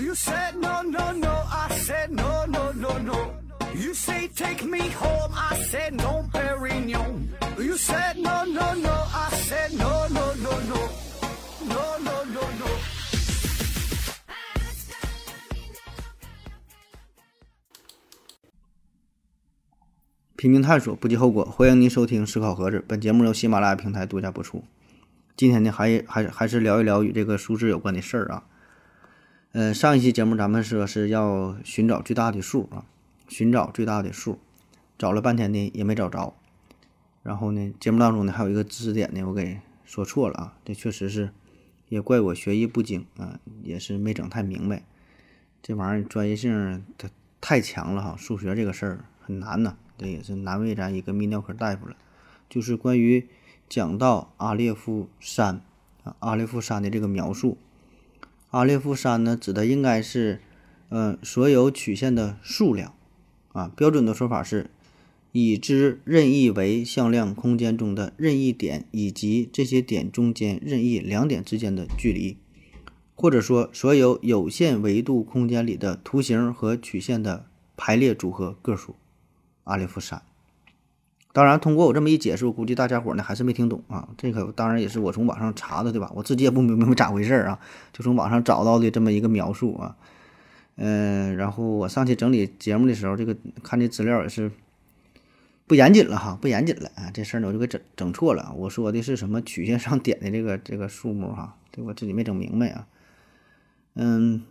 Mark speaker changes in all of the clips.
Speaker 1: You said no, no, no. I said no, no, no, no. You say take me home. I said no, Perignon. You said no, no, no. I said no, no, no, no. No, no, no, no.
Speaker 2: 拼命探索，不计后果。欢迎您收听《思考盒子》，本节目由喜马拉雅平台独家播出。今天呢，还还还是聊一聊与这个数字有关的事儿啊。呃，上一期节目咱们说是要寻找最大的数啊，寻找最大的数，找了半天呢也没找着。然后呢，节目当中呢还有一个知识点呢，我给说错了啊，这确实是也怪我学艺不精啊，也是没整太明白。这玩意儿专业性它太强了哈，数学这个事儿很难呐。这也是难为咱一个泌尿科大夫了，就是关于讲到阿列夫山啊，阿列夫山的这个描述。阿列夫山呢，指的应该是，呃，所有曲线的数量啊。标准的说法是，已知任意为向量空间中的任意点以及这些点中间任意两点之间的距离，或者说所有有限维度空间里的图形和曲线的排列组合个数。阿列夫山，当然，通过我这么一解释，我估计大家伙呢还是没听懂啊。这个当然也是我从网上查的，对吧？我自己也不明白咋回事儿啊，就从网上找到的这么一个描述啊。嗯，然后我上去整理节目的时候，这个看这资料也是不严谨了哈，不严谨了啊。这事儿呢我就给整整错了，我说的是什么曲线上点的这个这个数目哈，对我自己没整明白啊。嗯。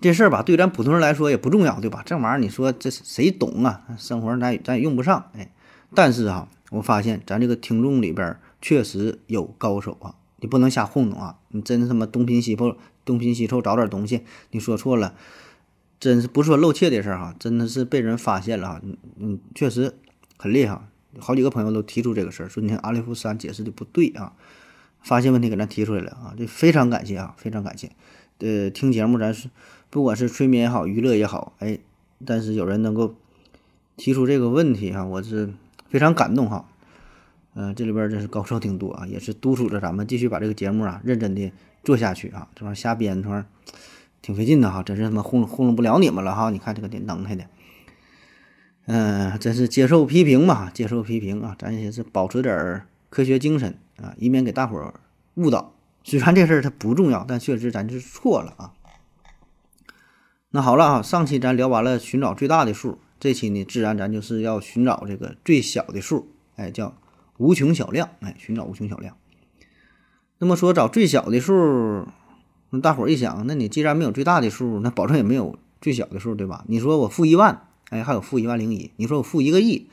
Speaker 2: 这事儿吧，对咱普通人来说也不重要，对吧？这玩意儿你说这谁懂啊？生活咱咱也用不上，哎。但是哈，我发现咱这个听众里边确实有高手啊，你不能瞎糊弄啊！你真他妈东拼西凑，东拼西凑找点东西，你说错了，真是不说露怯的事儿哈，真的是被人发现了哈。嗯嗯，确实很厉害，好几个朋友都提出这个事儿，说你看阿列夫山解释的不对啊，发现问题给咱提出来了啊，这非常感谢啊，非常感谢。呃，听节目咱是不管是催眠也好，娱乐也好，哎，但是有人能够提出这个问题哈，我是非常感动哈。嗯，这里边真是高手挺多啊，也是督促着咱们继续把这个节目啊认真的做下去啊。这玩意儿瞎编，这玩意儿挺费劲的哈，真是他妈糊弄糊弄不了你们了哈。你看这个挺能耐的，嗯，真是接受批评嘛，接受批评啊，咱也是保持点科学精神啊，以免给大伙儿误导。虽然这事儿它不重要，但确实咱是错了啊。那好了啊，上期咱聊完了寻找最大的数，这期呢自然咱就是要寻找这个最小的数，哎，叫无穷小量，哎，寻找无穷小量。那么说找最小的数，那大伙儿一想，那你既然没有最大的数，那保证也没有最小的数，对吧？你说我负一万，哎，还有负一万零一；你说我负一个亿，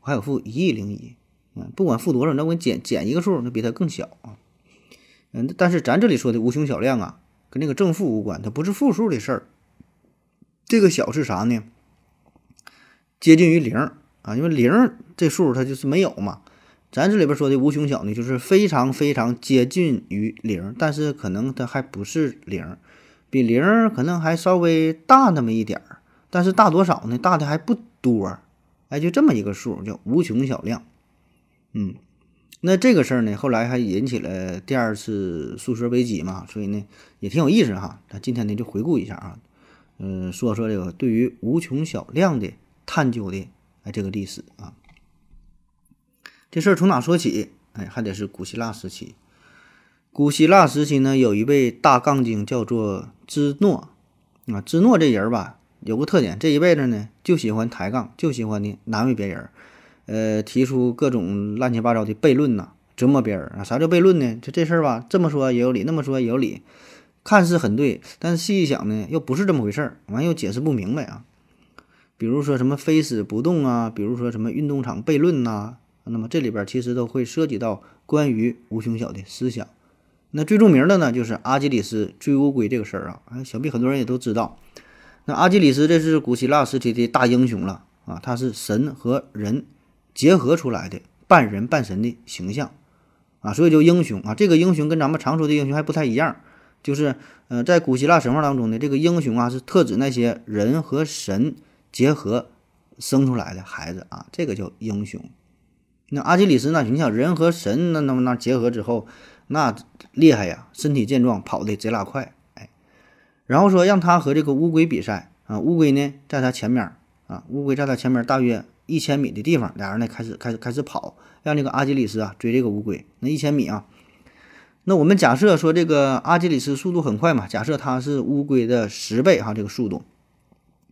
Speaker 2: 我还有负一亿零一。嗯，不管负多少，那我减减一个数，那比它更小啊。嗯，但是咱这里说的无穷小量啊，跟那个正负无关，它不是负数的事儿。这个小是啥呢？接近于零啊，因为零这数它就是没有嘛。咱这里边说的无穷小呢，就是非常非常接近于零，但是可能它还不是零，比零可能还稍微大那么一点儿，但是大多少呢？大的还不多，哎，就这么一个数叫无穷小量，嗯。那这个事儿呢，后来还引起了第二次数学危机嘛，所以呢也挺有意思哈。那今天呢就回顾一下啊，嗯，说说这个对于无穷小量的探究的哎这个历史啊。这事儿从哪说起？哎，还得是古希腊时期。古希腊时期呢，有一位大杠精叫做芝诺啊。芝诺这人吧，有个特点，这一辈子呢就喜欢抬杠，就喜欢呢难为别人。呃，提出各种乱七八糟的悖论呐，折磨别人啊。啥叫悖论呢？就这事儿吧，这么说也有理，那么说也有理，看似很对，但是细一想呢，又不是这么回事儿，完又解释不明白啊。比如说什么非死不动啊，比如说什么运动场悖论呐，那么这里边其实都会涉及到关于无穷小的思想。那最著名的呢，就是阿基里斯追乌龟这个事儿啊，啊，想必很多人也都知道。那阿基里斯这是古希腊时期的大英雄了啊，他是神和人。结合出来的半人半神的形象啊，所以叫英雄啊。这个英雄跟咱们常说的英雄还不太一样，就是呃，在古希腊神话当中呢，这个英雄啊是特指那些人和神结合生出来的孩子啊，这个叫英雄。那阿基里斯呢，你想人和神那那么那结合之后，那厉害呀，身体健壮，跑得贼拉快，哎。然后说让他和这个乌龟比赛啊，乌龟呢在他前面啊，乌龟在他前面大约一千米的地方，俩人呢开始开始开始跑，让这个阿基里斯啊追这个乌龟，那一千米啊。那我们假设说这个阿基里斯速度很快嘛，假设他是乌龟的十倍哈，这个速度，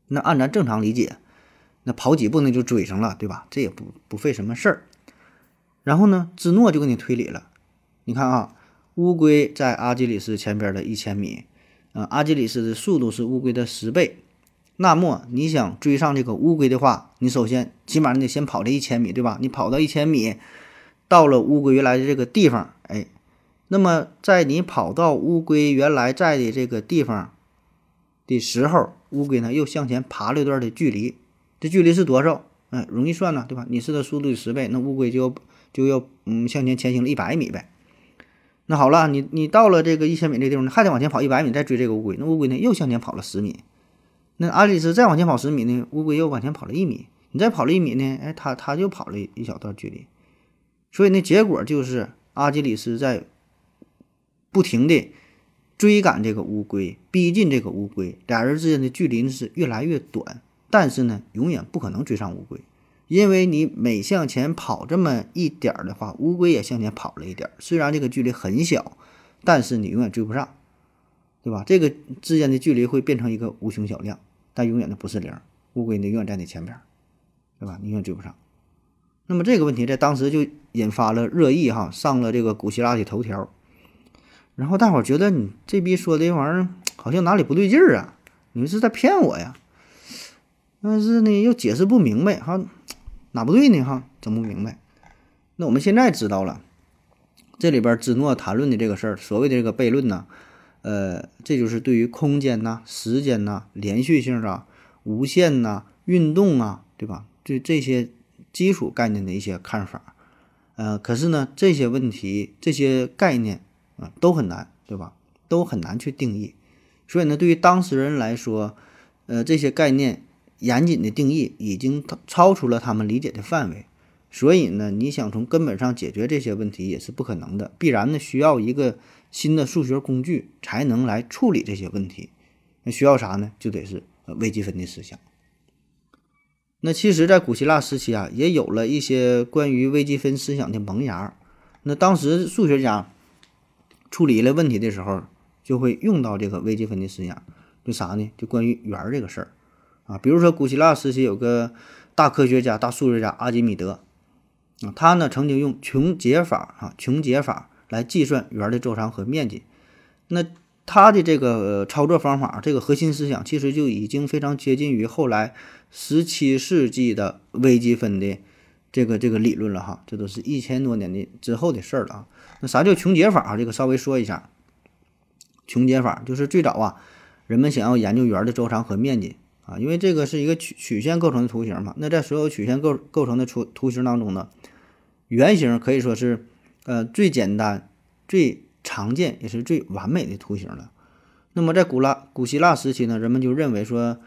Speaker 2: 那按咱正常理解，那跑几步那就追上了，对吧？这也不不费什么事儿。然后呢，芝诺就给你推理了，你看啊，乌龟在阿基里斯前边的一千米，呃，阿基里斯的速度是乌龟的十倍，那么你想追上这个乌龟的话，你首先起码你得先跑这一千米，对吧？你跑到一千米，到了乌龟原来的这个地方，哎。那么，在你跑到乌龟原来在的这个地方的时候，乌龟呢又向前爬了一段的距离，这距离是多少？嗯，容易算呢，对吧？你是它速度的十倍，那乌龟就就要嗯向前前行了一百米呗。那好了，你你到了这个一千米这地方，你还得往前跑一百米再追这个乌龟，那乌龟呢又向前跑了十米。那阿里斯再往前跑十米呢，乌龟又往前跑了一米。你再跑了一米呢，哎，它它就跑了一小段距离。所以呢，结果就是阿基里斯在。不停的追赶这个乌龟，逼近这个乌龟，俩人之间的距离呢是越来越短，但是呢，永远不可能追上乌龟，因为你每向前跑这么一点儿的话，乌龟也向前跑了一点儿。虽然这个距离很小，但是你永远追不上，对吧？这个之间的距离会变成一个无穷小量，但永远的不是零。乌龟呢永远在你前边，对吧？你永远追不上。那么这个问题在当时就引发了热议，哈，上了这个古希腊的头条。然后大伙儿觉得你这逼说这玩意儿好像哪里不对劲儿啊？你们是在骗我呀？但是呢又解释不明白，哈，哪不对呢？哈，整不明白。那我们现在知道了，这里边芝诺谈论的这个事儿，所谓的这个悖论呢，呃，这就是对于空间呐、时间呐、连续性啊、无限呐、运动啊，对吧？对这些基础概念的一些看法。呃，可是呢，这些问题、这些概念。啊，都很难，对吧？都很难去定义，所以呢，对于当事人来说，呃，这些概念严谨的定义已经超出了他们理解的范围，所以呢，你想从根本上解决这些问题也是不可能的，必然呢需要一个新的数学工具才能来处理这些问题。那需要啥呢？就得是微积分的思想。那其实，在古希腊时期啊，也有了一些关于微积分思想的萌芽。那当时数学家。处理了问题的时候，就会用到这个微积分的思想，就啥呢？就关于圆儿这个事儿啊。比如说，古希腊时期有个大科学家、大数学家阿基米德啊，他呢曾经用穷解法啊，穷解法来计算圆的周长和面积。那他的这个操作方法，这个核心思想其实就已经非常接近于后来十七世纪的微积分的这个这个理论了哈。这都是一千多年的之后的事儿了啊。那啥叫穷解法啊？这个稍微说一下。穷解法就是最早啊，人们想要研究圆的周长和面积啊，因为这个是一个曲曲线构成的图形嘛。那在所有曲线构构成的图图形当中呢，圆形可以说是呃最简单、最常见也是最完美的图形了。那么在古拉古希腊时期呢，人们就认为说，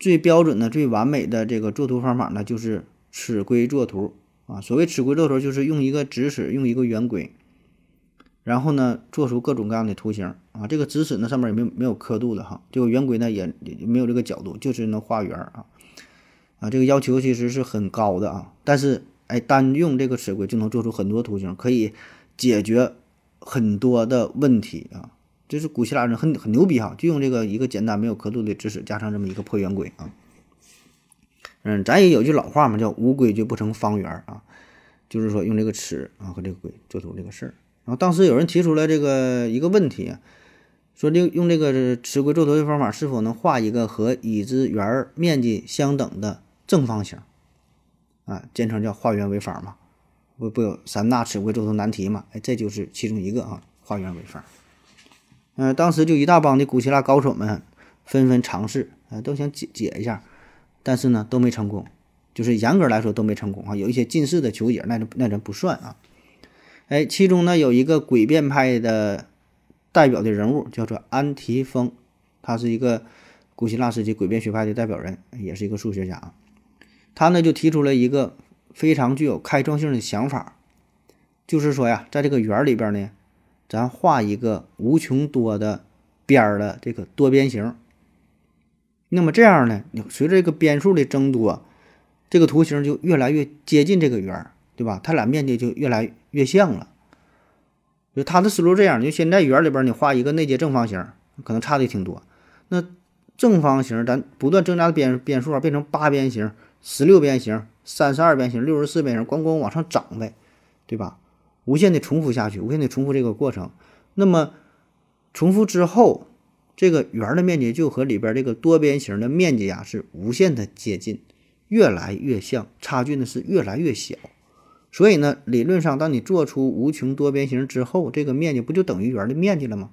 Speaker 2: 最标准的、最完美的这个作图方法呢，就是尺规作图。啊，所谓尺规作图，就是用一个直尺，用一个圆规，然后呢，做出各种各样的图形啊。这个直尺呢，上面也没有没有刻度的哈。这个圆规呢，也也没有这个角度，就是能画圆啊。啊，这个要求其实是很高的啊。但是，哎，单用这个尺规就能做出很多图形，可以解决很多的问题啊。这是古希腊人很很牛逼哈，就用这个一个简单没有刻度的直尺，加上这么一个破圆规啊。嗯，咱也有句老话嘛，叫无规矩不成方圆啊，就是说用这个尺啊和这个规做出这个事儿。然后当时有人提出来这个一个问题，说这用这个尺规作图的方法是否能画一个和已知圆面积相等的正方形啊？简称叫画圆为方嘛？不不有三大尺规作图难题嘛？哎，这就是其中一个啊，画圆为方。嗯，当时就一大帮的古希腊高手们纷纷尝试啊，都想解解一下。但是呢，都没成功，就是严格来说都没成功啊。有一些近似的求解，那那咱不算啊。哎，其中呢有一个诡辩派的代表的人物，叫做安提丰，他是一个古希腊时期诡辩学派的代表人，也是一个数学家啊。他呢就提出了一个非常具有开创性的想法，就是说呀，在这个圆里边呢，咱画一个无穷多的边儿的这个多边形。那么这样呢，你随着这个边数的增多，这个图形就越来越接近这个圆，对吧？它俩面积就越来越像了。就他的思路这样，就现在圆里边你画一个内接正方形，可能差的挺多。那正方形咱不断增加的边边数啊，变成八边形、十六边形、三十二边形、六十四边形，咣咣往上涨呗，对吧？无限的重复下去，无限的重复这个过程。那么重复之后。这个圆的面积就和里边这个多边形的面积呀是无限的接近，越来越像，差距呢是越来越小。所以呢，理论上，当你做出无穷多边形之后，这个面积不就等于圆的面积了吗？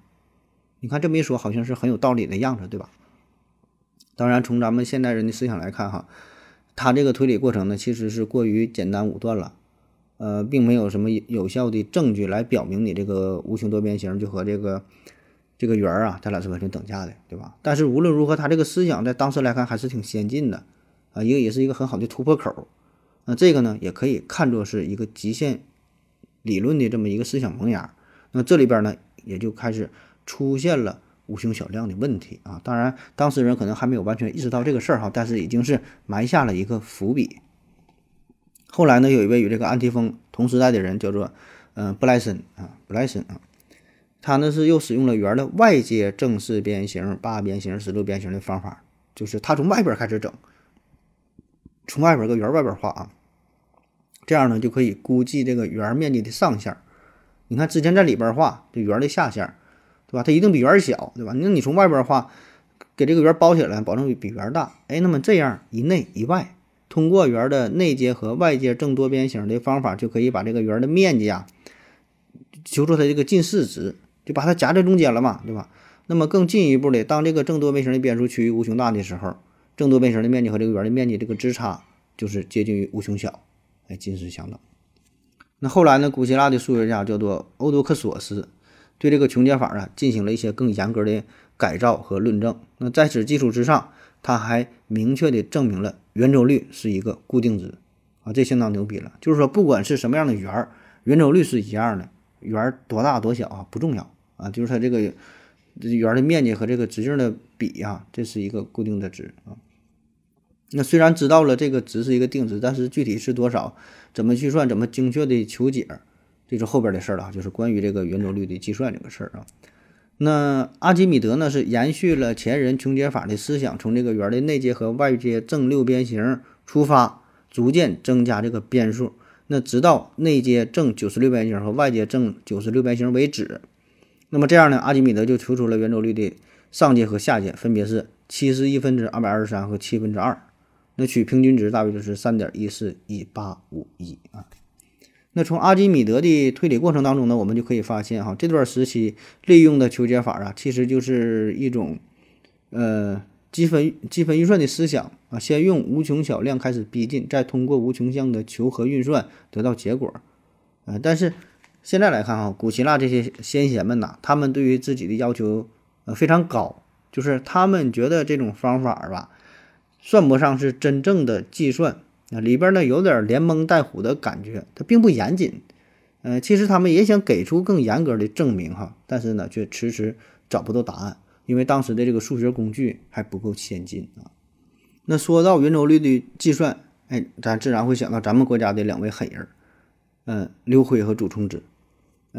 Speaker 2: 你看这么一说，好像是很有道理的样子，对吧？当然，从咱们现代人的思想来看，哈，他这个推理过程呢，其实是过于简单武断了，呃，并没有什么有效的证据来表明你这个无穷多边形就和这个。这个圆儿啊，它俩是完全等价的，对吧？但是无论如何，它这个思想在当时来看还是挺先进的啊，一个也是一个很好的突破口。那这个呢，也可以看作是一个极限理论的这么一个思想萌芽。那这里边呢，也就开始出现了无穷小量的问题啊。当然，当事人可能还没有完全意识到这个事儿哈，但是已经是埋下了一个伏笔。后来呢，有一位与这个安提丰同时代的人，叫做嗯布莱森啊，布莱森啊。他呢是又使用了圆的外接正四边形、八边形、十六边形的方法，就是他从外边开始整，从外边个圆外边画啊，这样呢就可以估计这个圆面积的上限。你看之前在里边画这圆的下限，对吧？它一定比圆小，对吧？那你从外边画，给这个圆包起来，保证比比圆大。哎，那么这样一内一外，通过圆的内接和外接正多边形的方法，就可以把这个圆的面积啊，求出它这个近似值。就把它夹在中间了嘛，对吧？那么更进一步的，当这个正多边形的边数趋于无穷大的时候，正多边形的面积和这个圆的面积这个之差就是接近于无穷小，哎，近似相等。那后来呢，古希腊的数学家叫做欧多克索斯，对这个穷解法啊进行了一些更严格的改造和论证。那在此基础之上，他还明确的证明了圆周率是一个固定值啊，这相当牛逼了。就是说，不管是什么样的圆，圆周率是一样的，圆多大多小啊不重要。啊，就是它这个圆的面积和这个直径的比呀，这是一个固定的值啊。那虽然知道了这个值是一个定值，但是具体是多少，怎么计算，怎么精确的求解，这是后边的事儿了，就是关于这个圆周率的计算这个事儿啊。那阿基米德呢，是延续了前人穷解法的思想，从这个圆的内接和外接正六边形出发，逐渐增加这个边数，那直到内接正九十六边形和外接正九十六边形为止。那么这样呢，阿基米德就求出了圆周率的上界和下界，分别是七十一分之二百二十三和七分之二。那取平均值大约就是三点一四一八五一啊。那从阿基米德的推理过程当中呢，我们就可以发现哈，这段时期利用的求解法啊，其实就是一种呃积分积分运算的思想啊，先用无穷小量开始逼近，再通过无穷项的求和运算得到结果啊，但是。现在来看哈，古希腊这些先贤们呐，他们对于自己的要求呃非常高，就是他们觉得这种方法吧，算不上是真正的计算啊，里边呢有点连蒙带唬的感觉，它并不严谨。呃，其实他们也想给出更严格的证明哈，但是呢却迟迟找不到答案，因为当时的这个数学工具还不够先进啊。那说到圆周率的计算，哎，咱自然会想到咱们国家的两位狠人，嗯，刘辉和祖冲之。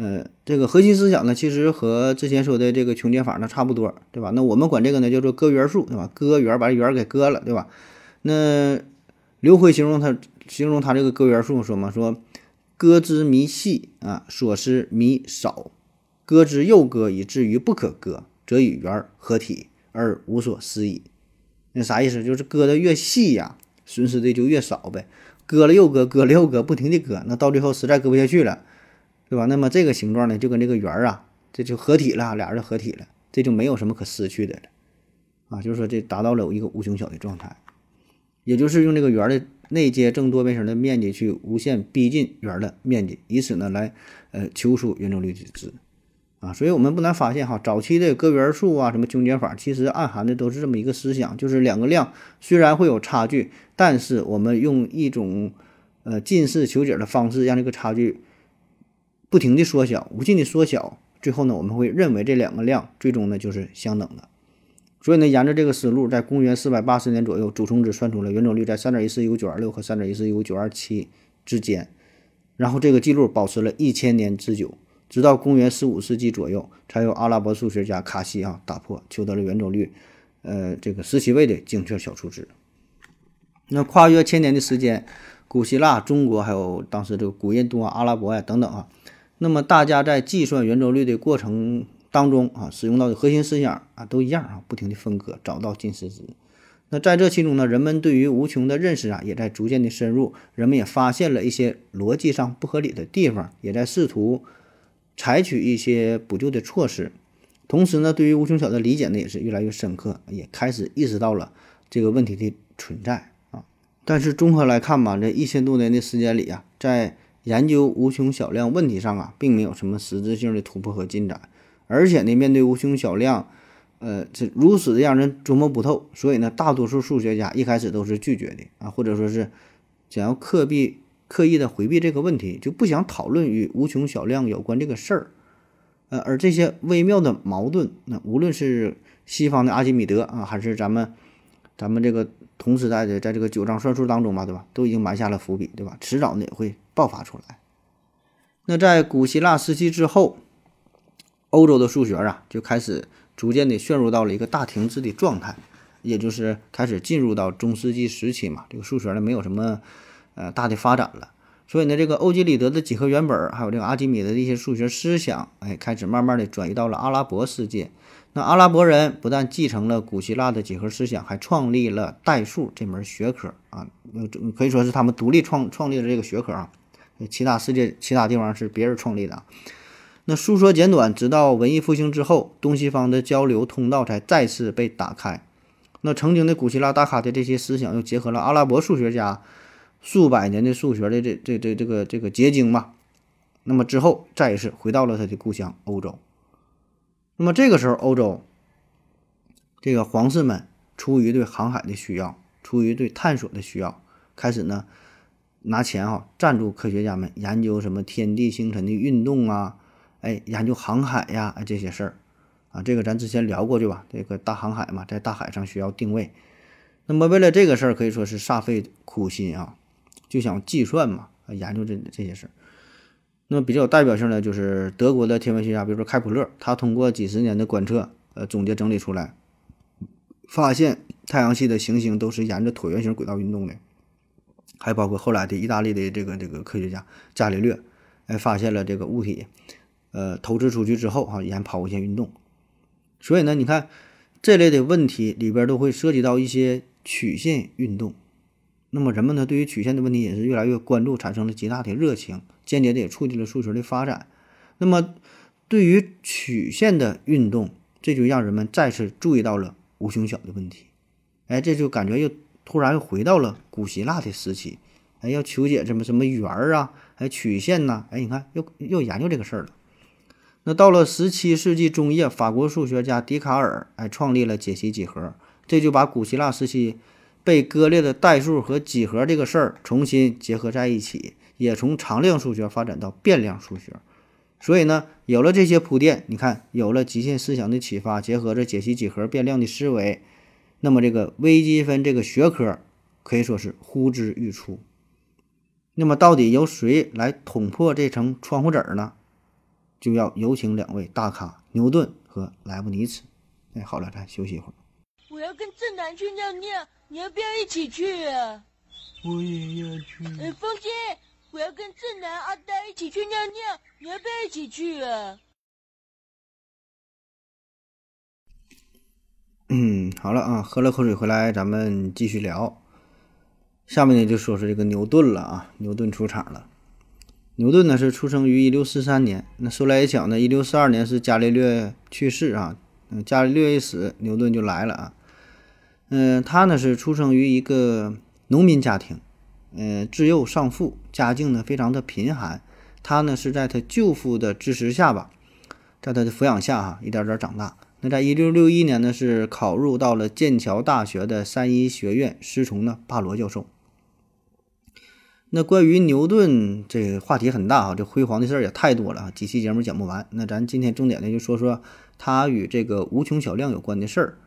Speaker 2: 呃，这个核心思想呢，其实和之前说的这个穷解法呢差不多，对吧？那我们管这个呢叫做割圆数，对吧？割圆把圆给割了，对吧？那刘辉形容他形容他这个割圆数说嘛，说割之弥细啊，所失弥少，割之又割以至于不可割，则与圆合体而无所失矣。那啥意思？就是割的越细呀，损失的就越少呗。割了又割，割了又割，不停的割，那到最后实在割不下去了。对吧？那么这个形状呢，就跟这个圆儿啊，这就合体了，俩人合体了，这就没有什么可失去的了，啊，就是说这达到了一个无穷小的状态，也就是用这个圆的内接正多边形的面积去无限逼近圆的面积，以此呢来呃求出圆周率的值，啊，所以我们不难发现哈，早期的割圆数啊，什么穷解法，其实暗含的都是这么一个思想，就是两个量虽然会有差距，但是我们用一种呃近似求解的方式，让这个差距。不停的缩小，无尽的缩小，最后呢，我们会认为这两个量最终呢就是相等的。所以呢，沿着这个思路，在公元四百八十年左右，祖冲之算出了圆周率在三点一四一五九二六和三点一四一五九二七之间。然后这个记录保持了一千年之久，直到公元十五世纪左右，才由阿拉伯数学家卡西啊打破，求得了圆周率，呃，这个十七位的精确小数值。那跨越千年的时间，古希腊、中国还有当时这个古印度啊、阿拉伯呀等等啊，那么大家在计算圆周率的过程。当中啊，使用到的核心思想啊都一样啊，不停的分割，找到近似值。那在这其中呢，人们对于无穷的认识啊，也在逐渐的深入。人们也发现了一些逻辑上不合理的地方，也在试图采取一些补救的措施。同时呢，对于无穷小的理解呢，也是越来越深刻，也开始意识到了这个问题的存在啊。但是综合来看吧，这一千多年的时间里啊，在研究无穷小量问题上啊，并没有什么实质性的突破和进展。而且呢，面对无穷小量，呃，这如此的让人琢磨不透，所以呢，大多数数学家一开始都是拒绝的啊，或者说是想要刻意刻意的回避这个问题，就不想讨论与无穷小量有关这个事儿。呃，而这些微妙的矛盾，那无论是西方的阿基米德啊，还是咱们咱们这个同时代的，在这个九章算术当中吧，对吧，都已经埋下了伏笔，对吧？迟早呢也会爆发出来。那在古希腊时期之后。欧洲的数学啊，就开始逐渐的陷入到了一个大停滞的状态，也就是开始进入到中世纪时期嘛。这个数学呢，没有什么呃大的发展了。所以呢，这个欧几里得的几何原本，还有这个阿基米德的一些数学思想，哎，开始慢慢的转移到了阿拉伯世界。那阿拉伯人不但继承了古希腊的几何思想，还创立了代数这门学科啊，可以说是他们独立创创立的这个学科啊。其他世界其他地方是别人创立的。那书说简短，直到文艺复兴之后，东西方的交流通道才再次被打开。那曾经的古希腊大咖的这些思想，又结合了阿拉伯数学家数百年的数学的这这这这个这个结晶嘛。那么之后，再一次回到了他的故乡欧洲。那么这个时候，欧洲这个皇室们出于对航海的需要，出于对探索的需要，开始呢拿钱哈赞助科学家们研究什么天地星辰的运动啊。哎，研究航海呀，这些事儿，啊，这个咱之前聊过对吧？这个大航海嘛，在大海上需要定位，那么为了这个事儿，可以说是煞费苦心啊，就想计算嘛，研究这这些事儿。那么比较有代表性的就是德国的天文学家，比如说开普勒，他通过几十年的观测，呃，总结整理出来，发现太阳系的行星都是沿着椭圆形轨道运动的。还包括后来的意大利的这个这个科学家伽利略，哎，发现了这个物体。呃，投掷出去之后，哈，沿抛物线运动。所以呢，你看这类的问题里边都会涉及到一些曲线运动。那么人们呢，对于曲线的问题也是越来越关注，产生了极大的热情，间接的也促进了数学的发展。那么对于曲线的运动，这就让人们再次注意到了无穷小的问题。哎，这就感觉又突然又回到了古希腊的时期。哎，要求解什么什么圆儿啊，还曲线呐？哎，你看又又研究这个事儿了。那到了十七世纪中叶，法国数学家笛卡尔哎创立了解析几何，这就把古希腊时期被割裂的代数和几何这个事儿重新结合在一起，也从常量数学发展到变量数学。所以呢，有了这些铺垫，你看有了极限思想的启发，结合着解析几何变量的思维，那么这个微积分这个学科可以说是呼之欲出。那么到底由谁来捅破这层窗户纸呢？就要有请两位大咖牛顿和莱布尼茨。哎，好了，咱休息一会儿。
Speaker 3: 我要跟正南去尿尿，你要不要一起去啊？
Speaker 4: 我也要去。
Speaker 3: 哎，风姐，我要跟正南、阿呆一起去尿尿，你要不要一起去啊？
Speaker 2: 嗯，好了啊，喝了口水回来，咱们继续聊。下面呢，就说说这个牛顿了啊，牛顿出场了。牛顿呢是出生于一六四三年，那说来也巧呢，一六四二年是伽利略去世啊，嗯，伽利略一死，牛顿就来了啊，嗯，他呢是出生于一个农民家庭，嗯，自幼丧父，家境呢非常的贫寒，他呢是在他舅父的支持下吧，在他的抚养下哈，一点点长大。那在一六六一年呢是考入到了剑桥大学的三一学院，师从呢巴罗教授。那关于牛顿这个话题很大哈，这辉煌的事儿也太多了啊，几期节目讲不完。那咱今天重点呢就说说他与这个无穷小量有关的事儿。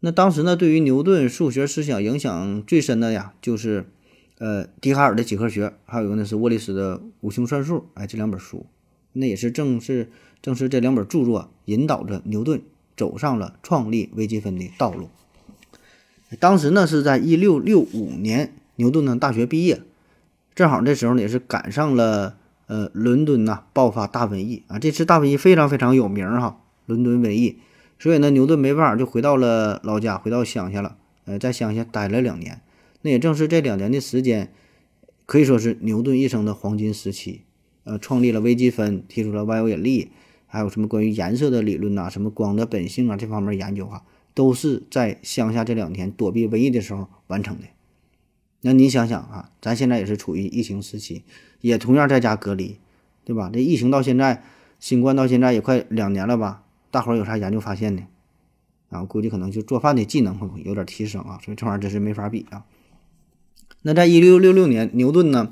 Speaker 2: 那当时呢，对于牛顿数学思想影响最深的呀，就是呃笛卡尔的几何学，还有一个呢是沃利斯的无穷算术。哎，这两本书，那也是正是正是这两本著作引导着牛顿走上了创立微积分的道路。当时呢是在一六六五年，牛顿呢大学毕业。正好这时候呢，也是赶上了呃伦敦呐爆发大瘟疫啊，这次大瘟疫非常非常有名哈，伦敦瘟疫，所以呢牛顿没办法就回到了老家，回到乡下了，呃在乡下待了两年，那也正是这两年的时间，可以说是牛顿一生的黄金时期，呃创立了微积分，提出了万有引力，还有什么关于颜色的理论呐，什么光的本性啊这方面研究哈，都是在乡下这两天躲避瘟疫的时候完成的。那你想想啊，咱现在也是处于疫情时期，也同样在家隔离，对吧？这疫情到现在，新冠到现在也快两年了吧？大伙儿有啥研究发现呢？啊，我估计可能就做饭的技能会有点提升啊，所以这玩意儿真是没法比啊。那在一六六六年，牛顿呢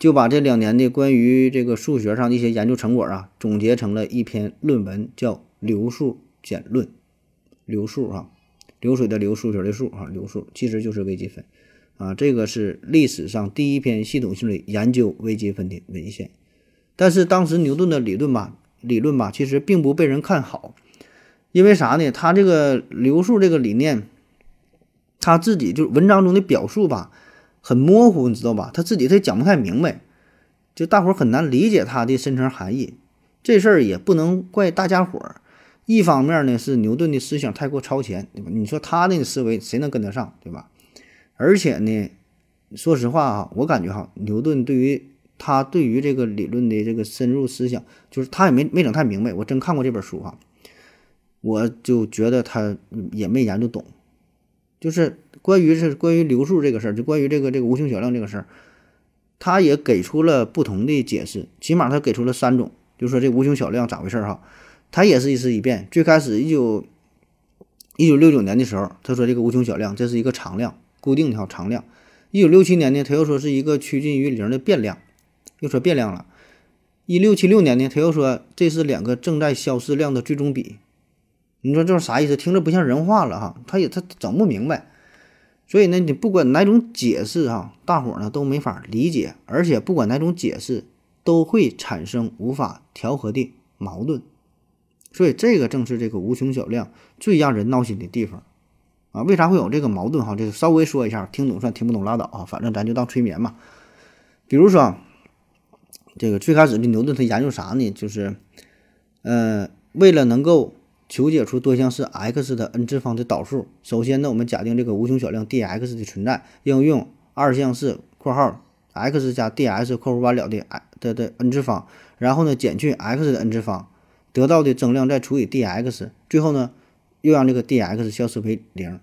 Speaker 2: 就把这两年的关于这个数学上的一些研究成果啊，总结成了一篇论文，叫《流数简论》。流数啊，流水的流，数学的数啊，流数其实就是微积分。啊，这个是历史上第一篇系统性的研究微积分的文献，但是当时牛顿的理论吧，理论吧，其实并不被人看好，因为啥呢？他这个流数这个理念，他自己就文章中的表述吧，很模糊，你知道吧？他自己他讲不太明白，就大伙儿很难理解他的深层含义。这事儿也不能怪大家伙儿，一方面呢是牛顿的思想太过超前，对吧？你说他那个思维谁能跟得上，对吧？而且呢，说实话啊，我感觉哈，牛顿对于他对于这个理论的这个深入思想，就是他也没没整太明白。我真看过这本书哈，我就觉得他也没研究懂。就是关于是关于流数这个事儿，就关于这个这个无穷小量这个事儿，他也给出了不同的解释，起码他给出了三种，就说这无穷小量咋回事儿哈。他也是一思一变。最开始一九一九六九年的时候，他说这个无穷小量这是一个常量。固定条常量，一九六七年呢，他又说是一个趋近于零的变量，又说变量了。一六七六年呢，他又说这是两个正在消失量的最终比。你说这是啥意思？听着不像人话了哈，他也他整不明白。所以呢，你不管哪种解释哈，大伙呢都没法理解，而且不管哪种解释都会产生无法调和的矛盾。所以这个正是这个无穷小量最让人闹心的地方。啊，为啥会有这个矛盾哈？这个稍微说一下，听懂算，听不懂拉倒啊，反正咱就当催眠嘛。比如说，这个最开始的牛顿他研究啥呢？就是，呃，为了能够求解出多项式 x 的 n 次方的导数，首先呢，我们假定这个无穷小量 d(x) 的存在，应用二项式（括号 x 加 dx 括弧完了的 i 的的 n 次方），然后呢，减去 x 的 n 次方，得到的增量再除以 d(x)，最后呢。又让这个 d(x) 消失为零，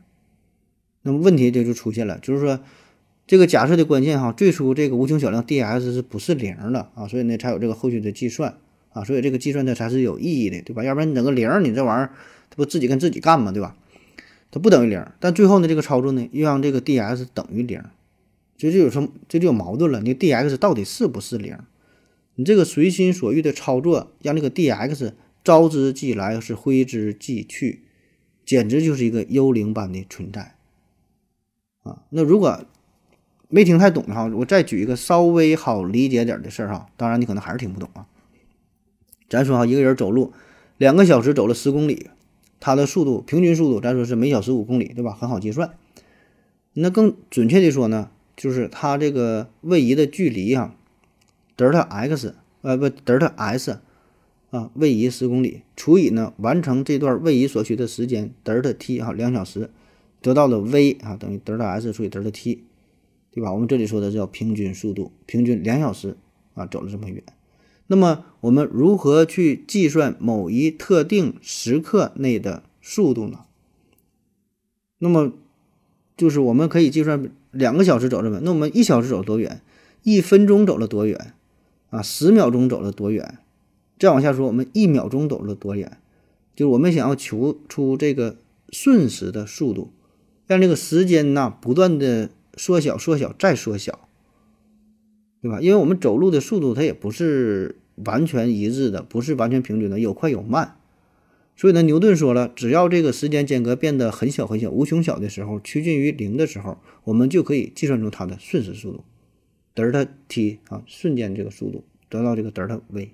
Speaker 2: 那么问题这就出现了，就是说这个假设的关键哈，最初这个无穷小量 d(x) 是不是零了啊？所以呢才有这个后续的计算啊，所以这个计算它才是有意义的，对吧？要不然你整个零，你这玩意儿它不自己跟自己干嘛，对吧？它不等于零，但最后呢这个操作呢又让这个 d(x) 等于零，这就有什么这就有矛盾了，你 d(x) 到底是不是零？你这个随心所欲的操作，让这个 d(x) 招之即来，是挥之即去。简直就是一个幽灵般的存在，啊，那如果没听太懂的哈，我再举一个稍微好理解点的事儿哈，当然你可能还是听不懂啊。咱说哈，一个人走路两个小时走了十公里，他的速度平均速度咱说是每小时五公里，对吧？很好计算。那更准确的说呢，就是他这个位移的距离哈，德尔塔 x，呃不，德尔塔 s。啊，位移十公里除以呢，完成这段位移所需的时间德尔塔 t 哈，两小时，得到的 v 啊等于德尔塔 s 除以德尔塔 t，对吧？我们这里说的叫平均速度，平均两小时啊走了这么远。那么我们如何去计算某一特定时刻内的速度呢？那么就是我们可以计算两个小时走这么，那我们一小时走多远？一分钟走了多远？啊，十秒钟走了多远？再往下说，我们一秒钟走了多远？就是我们想要求出这个瞬时的速度，让这个时间呐不断的缩小、缩小再缩小，对吧？因为我们走路的速度它也不是完全一致的，不是完全平均的，有快有慢。所以呢，牛顿说了，只要这个时间间隔变得很小很小、无穷小的时候，趋近于零的时候，我们就可以计算出它的瞬时速度，德尔塔 t 啊，瞬间这个速度得到这个德尔塔 v。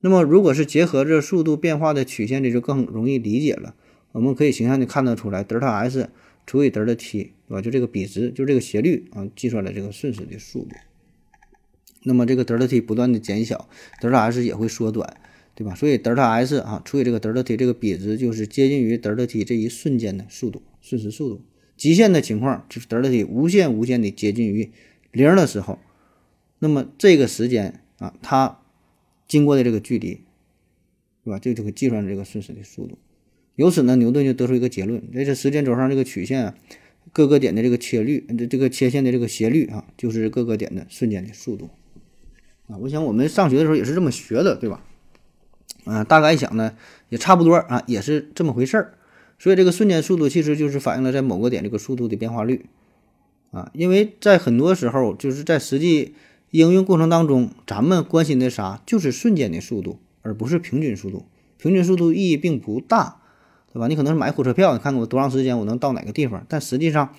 Speaker 2: 那么，如果是结合着速度变化的曲线，这就更容易理解了。我们可以形象的看得出来，德尔塔 s 除以德尔塔 t，对吧？就这个比值，就这个斜率啊，计算了这个瞬时的速度。那么这个德尔塔 t 不断的减小，德尔塔 s 也会缩短。对吧？所以德尔塔 s 啊除以这个德尔塔 t 这个比值就是接近于德尔塔 t 这一瞬间的速度，瞬时速度。极限的情况就是德尔塔 t 无限无限的接近于零的时候，那么这个时间啊，它经过的这个距离，对吧？这就可以计算这个瞬时的速度。由此呢，牛顿就得出一个结论：这是时间轴上这个曲线啊，各个点的这个切率，这这个切线的这个斜率啊，就是各个点的瞬间的速度啊。我想我们上学的时候也是这么学的，对吧？啊，大概一想呢，也差不多啊，也是这么回事儿。所以这个瞬间速度其实就是反映了在某个点这个速度的变化率啊。因为在很多时候，就是在实际应用过程当中，咱们关心的啥，就是瞬间的速度，而不是平均速度。平均速度意义并不大，对吧？你可能是买火车票，你看看我多长时间我能到哪个地方，但实际上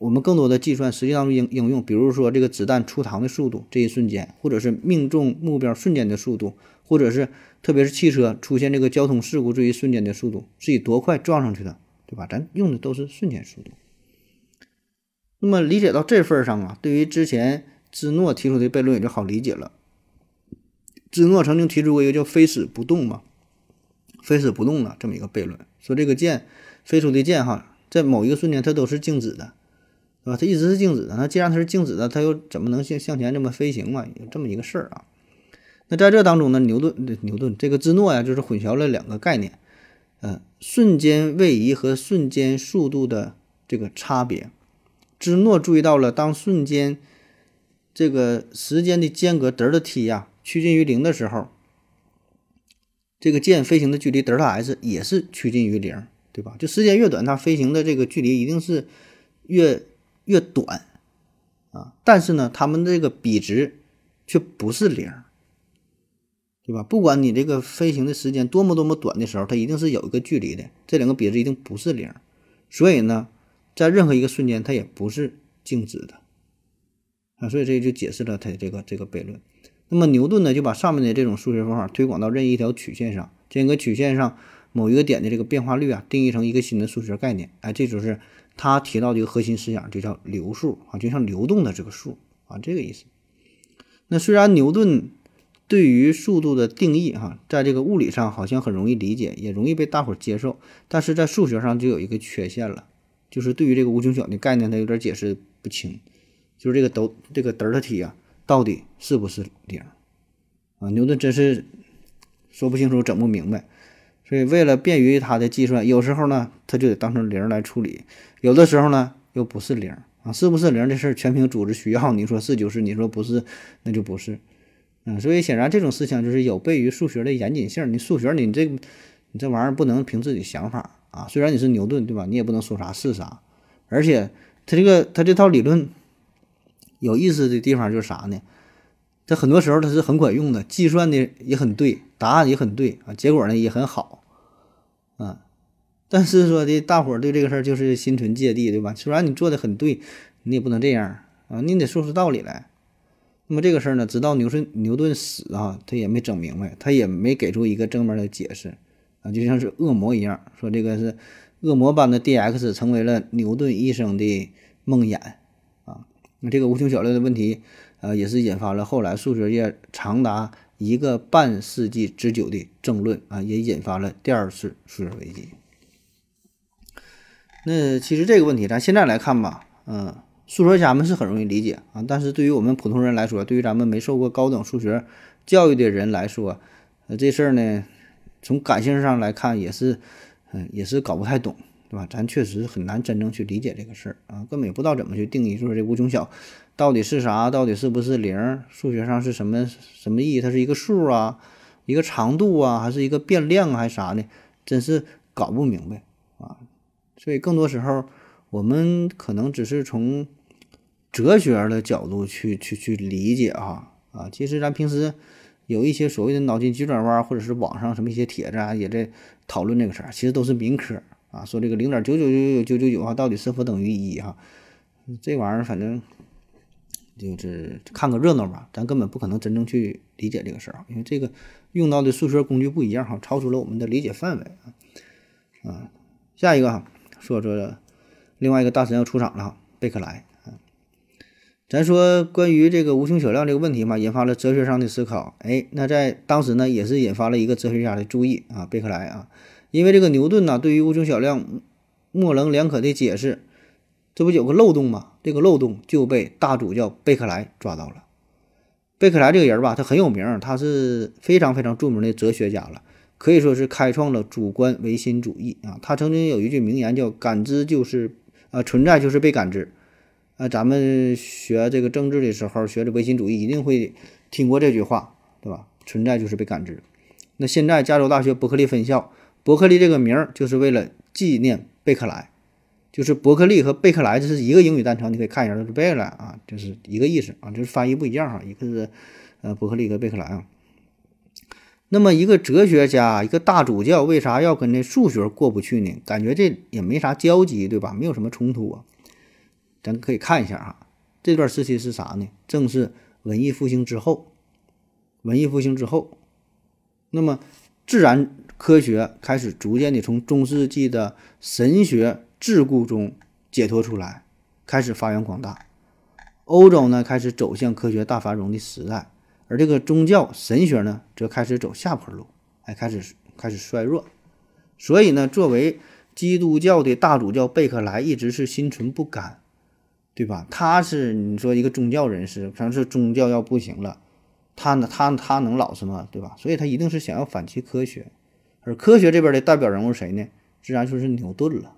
Speaker 2: 我们更多的计算实际当中应应用，比如说这个子弹出膛的速度这一瞬间，或者是命中目标瞬间的速度，或者是。特别是汽车出现这个交通事故这一瞬间的速度是以多快撞上去的，对吧？咱用的都是瞬间速度。那么理解到这份上啊，对于之前芝诺提出的悖论也就好理解了。芝诺曾经提出过一个叫“非死不动”嘛，“非死不动”的这么一个悖论，说这个箭飞出的箭哈，在某一个瞬间它都是静止的，对吧？它一直是静止的。那既然它是静止的，它又怎么能向向前这么飞行嘛？有这么一个事儿啊。那在这当中呢，牛顿牛顿这个芝诺呀，就是混淆了两个概念，呃，瞬间位移和瞬间速度的这个差别。芝诺注意到了，当瞬间这个时间的间隔德尔塔 t 呀趋近于零的时候，这个箭飞行的距离德尔塔 s 也是趋近于零，对吧？就时间越短，它飞行的这个距离一定是越越短啊。但是呢，它们这个比值却不是零。对吧？不管你这个飞行的时间多么多么短的时候，它一定是有一个距离的，这两个比值一定不是零。所以呢，在任何一个瞬间，它也不是静止的啊。所以这就解释了它这个这个悖论。那么牛顿呢，就把上面的这种数学方法推广到任意一条曲线上，将一个曲线上某一个点的这个变化率啊，定义成一个新的数学概念。哎，这就是他提到的一个核心思想，就叫流数啊，就像流动的这个数啊，这个意思。那虽然牛顿。对于速度的定义，哈，在这个物理上好像很容易理解，也容易被大伙儿接受，但是在数学上就有一个缺陷了，就是对于这个无穷小的概念，它有点解释不清，就是这个都这个德尔塔 t 啊，到底是不是零啊？牛顿真是说不清楚，整不明白，所以为了便于它的计算，有时候呢，它就得当成零来处理，有的时候呢，又不是零啊，是不是零这事儿全凭组织需要，你说是就是，你说不是那就不是。嗯，所以显然这种思想就是有悖于数学的严谨性。你数学，你这你这玩意儿不能凭自己想法啊。虽然你是牛顿，对吧？你也不能说啥是啥。而且他这个他这套理论有意思的地方就是啥呢？他很多时候他是很管用的，计算的也很对，答案也很对啊，结果呢也很好啊。但是说的大伙儿对这个事儿就是心存芥蒂，对吧？虽然你做的很对，你也不能这样啊，你得说出道理来。那么这个事儿呢，直到牛顿牛顿死啊，他也没整明白，他也没给出一个正面的解释啊，就像是恶魔一样，说这个是恶魔般的 dx 成为了牛顿一生的梦魇啊。那这个无穷小量的问题，呃，也是引发了后来数学界长达一个半世纪之久的争论啊，也引发了第二次数学危机。那其实这个问题，咱现在来看吧，嗯。数学家们是很容易理解啊，但是对于我们普通人来说，对于咱们没受过高等数学教育的人来说，呃，这事儿呢，从感性上来看也是，嗯，也是搞不太懂，对吧？咱确实很难真正去理解这个事儿啊，根本也不知道怎么去定义，说这无穷小到底是啥，到底是不是零？数学上是什么什么意义？它是一个数啊，一个长度啊，还是一个变量还是啥呢？真是搞不明白啊！所以更多时候，我们可能只是从哲学的角度去去去理解哈啊，其实咱平时有一些所谓的脑筋急转弯，或者是网上什么一些帖子啊，也在讨论这个事儿，其实都是民科啊，说这个零点九九九九九九九啊，到底是否等于一哈？这玩意儿反正就是看个热闹吧，咱根本不可能真正去理解这个事儿啊，因为这个用到的数学工具不一样哈，超出了我们的理解范围啊啊。下一个哈，说说另外一个大神要出场了哈，贝克莱。咱说关于这个无穷小量这个问题嘛，引发了哲学上的思考。哎，那在当时呢，也是引发了一个哲学家的注意啊，贝克莱啊，因为这个牛顿呢，对于无穷小量模棱两可的解释，这不有个漏洞吗？这个漏洞就被大主教贝克莱抓到了。贝克莱这个人吧，他很有名，他是非常非常著名的哲学家了，可以说是开创了主观唯心主义啊。他曾经有一句名言叫“感知就是啊，存在就是被感知”。啊咱们学这个政治的时候，学这唯心主义，一定会听过这句话，对吧？存在就是被感知。那现在加州大学伯克利分校，伯克利这个名儿就是为了纪念贝克莱，就是伯克利和贝克莱这是一个英语单词，你可以看一下，就是贝克莱啊，就是一个意思啊，就是翻译不一样哈，一个是呃伯克利和贝克莱啊。那么一个哲学家，一个大主教，为啥要跟那数学过不去呢？感觉这也没啥交集，对吧？没有什么冲突啊。咱可以看一下哈，这段时期是啥呢？正是文艺复兴之后。文艺复兴之后，那么自然科学开始逐渐的从中世纪的神学桎梏中解脱出来，开始发扬光大。欧洲呢，开始走向科学大繁荣的时代，而这个宗教神学呢，则开始走下坡路，哎，开始开始衰弱。所以呢，作为基督教的大主教贝克莱一直是心存不甘。对吧？他是你说一个宗教人士，可能是宗教要不行了，他呢，他他能老实吗？对吧？所以他一定是想要反其科学，而科学这边的代表人物谁呢？自然就是牛顿了。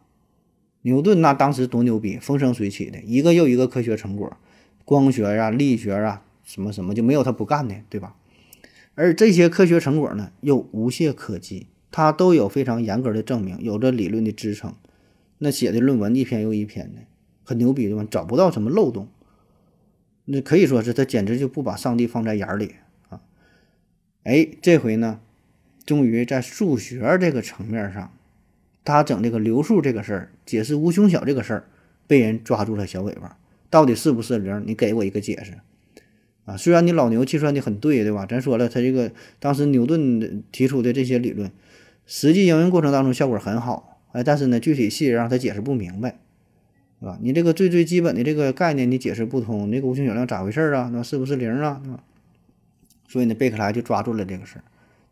Speaker 2: 牛顿那当时多牛逼，风生水起的一个又一个科学成果，光学呀、力学啊，什么什么就没有他不干的，对吧？而这些科学成果呢，又无懈可击，他都有非常严格的证明，有着理论的支撑，那写的论文一篇又一篇的。很牛逼对吧？找不到什么漏洞，那可以说是他简直就不把上帝放在眼里啊！哎，这回呢，终于在数学这个层面上，他整这个流数这个事儿，解释无穷小这个事儿，被人抓住了小尾巴。到底是不是零？你给我一个解释啊！虽然你老牛计算的很对，对吧？咱说了，他这个当时牛顿提出的这些理论，实际应用过程当中效果很好，哎，但是呢，具体细节让他解释不明白。是吧？你这个最最基本的这个概念你解释不通，那个无穷小量咋回事啊？那是不是零啊？所以呢，贝克莱就抓住了这个事儿。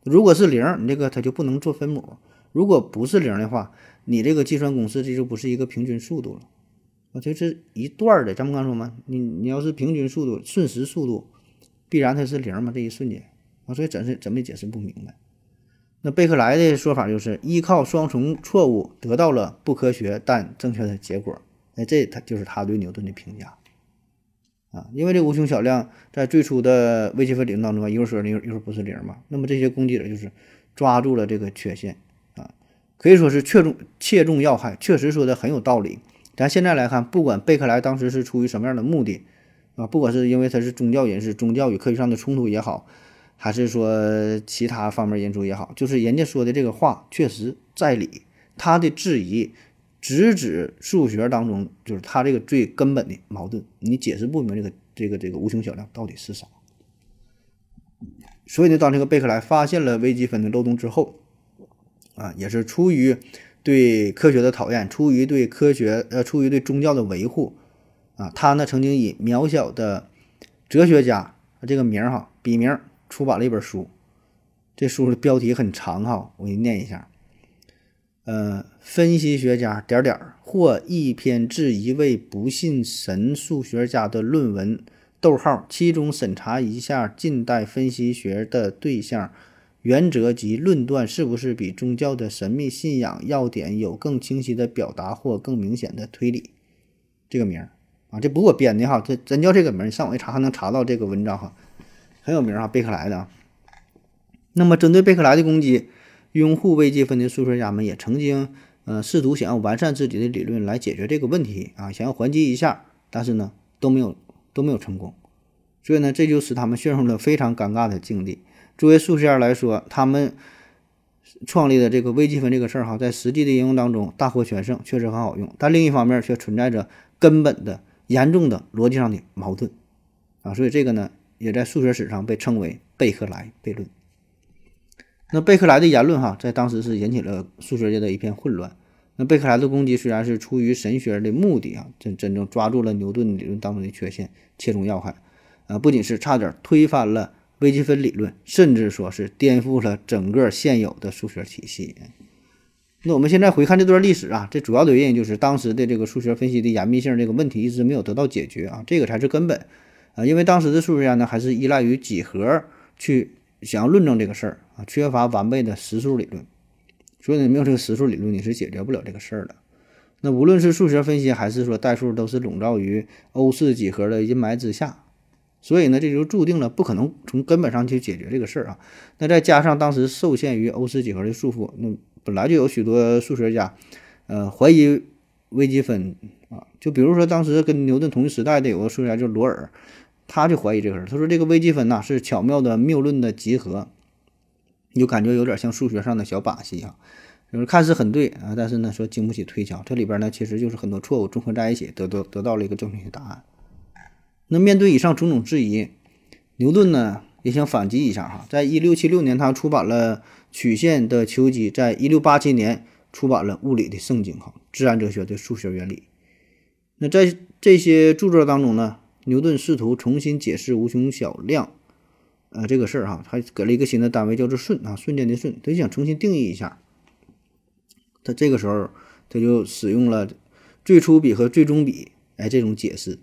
Speaker 2: 如果是零，你这个它就不能做分母；如果不是零的话，你这个计算公式这就不是一个平均速度了。啊，就是一段的。咱们刚说嘛，你你要是平均速度、瞬时速度，必然它是零嘛？这一瞬间啊，所以怎是怎么也解释不明白。那贝克莱的说法就是依靠双重错误得到了不科学但正确的结果。哎，这他就是他对牛顿的评价啊，因为这无穷小量在最初的微积分理论当中，一会儿说零，一会儿不是零嘛。那么这些攻击者就是抓住了这个缺陷啊，可以说是切中切中要害，确实说的很有道理。咱现在来看，不管贝克莱当时是出于什么样的目的啊，不管是因为他是宗教人士，宗教与科学上的冲突也好，还是说其他方面因素也好，就是人家说的这个话确实在理，他的质疑。直指数学当中就是它这个最根本的矛盾，你解释不明这个这个这个无穷小量到底是啥。所以呢，当这个贝克莱发现了微积分的漏洞之后，啊，也是出于对科学的讨厌，出于对科学呃，出于对宗教的维护，啊，他呢曾经以渺小的哲学家这个名儿哈笔名出版了一本书，这书的标题很长哈，我给你念一下。呃，分析学家点点或一篇质疑为不信神数学家的论文，逗号，其中审查一下近代分析学的对象、原则及论断是不是比宗教的神秘信仰要点有更清晰的表达或更明显的推理。这个名儿啊，这不我编的哈，这真叫这个名儿，你上网一查还能查到这个文章哈，很有名啊，贝克莱的。那么针对贝克莱的攻击。拥护微积分的数学家们也曾经，呃，试图想要完善自己的理论来解决这个问题啊，想要还击一下，但是呢，都没有都没有成功，所以呢，这就使他们陷入了非常尴尬的境地。作为数学家来说，他们创立的这个微积分这个事儿哈，在实际的应用当中大获全胜，确实很好用。但另一方面却存在着根本的、严重的逻辑上的矛盾啊，所以这个呢，也在数学史上被称为贝克莱悖论。那贝克莱的言论哈，在当时是引起了数学界的一片混乱。那贝克莱的攻击虽然是出于神学的目的啊，真真正抓住了牛顿理论当中的缺陷，切中要害啊，不仅是差点推翻了。微积分理论，甚至说是颠覆了整个现有的数学体系。那我们现在回看这段历史啊，这主要的原因就是当时的这个数学分析的严密性这个问题一直没有得到解决啊，这个才是根本啊。因为当时的数学家呢，还是依赖于几何去想要论证这个事儿缺乏完备的实数理论，所以呢，没有这个实数理论，你是解决不了这个事儿的。那无论是数学分析还是说代数，都是笼罩于欧式几何的阴霾之下。所以呢，这就注定了不可能从根本上去解决这个事儿啊。那再加上当时受限于欧式几何的束缚，那本来就有许多数学家，呃，怀疑微积分啊。就比如说当时跟牛顿同一时代的有个数学家叫罗尔，他就怀疑这个事儿。他说这个微积分呐是巧妙的谬论的集合，你就感觉有点像数学上的小把戏啊，就是看似很对啊，但是呢说经不起推敲，这里边呢其实就是很多错误综合在一起，得得得到了一个正确的答案。那面对以上种种质疑，牛顿呢也想反击一下哈。在一六七六年，他出版了曲线的求集；在一六八七年，出版了物理的圣经哈，自然哲学的数学原理。那在这些著作当中呢，牛顿试图重新解释无穷小量，呃，这个事儿哈，他给了一个新的单位，叫做瞬啊，瞬间的瞬，他就想重新定义一下。他这个时候他就使用了最初比和最终比，哎，这种解释，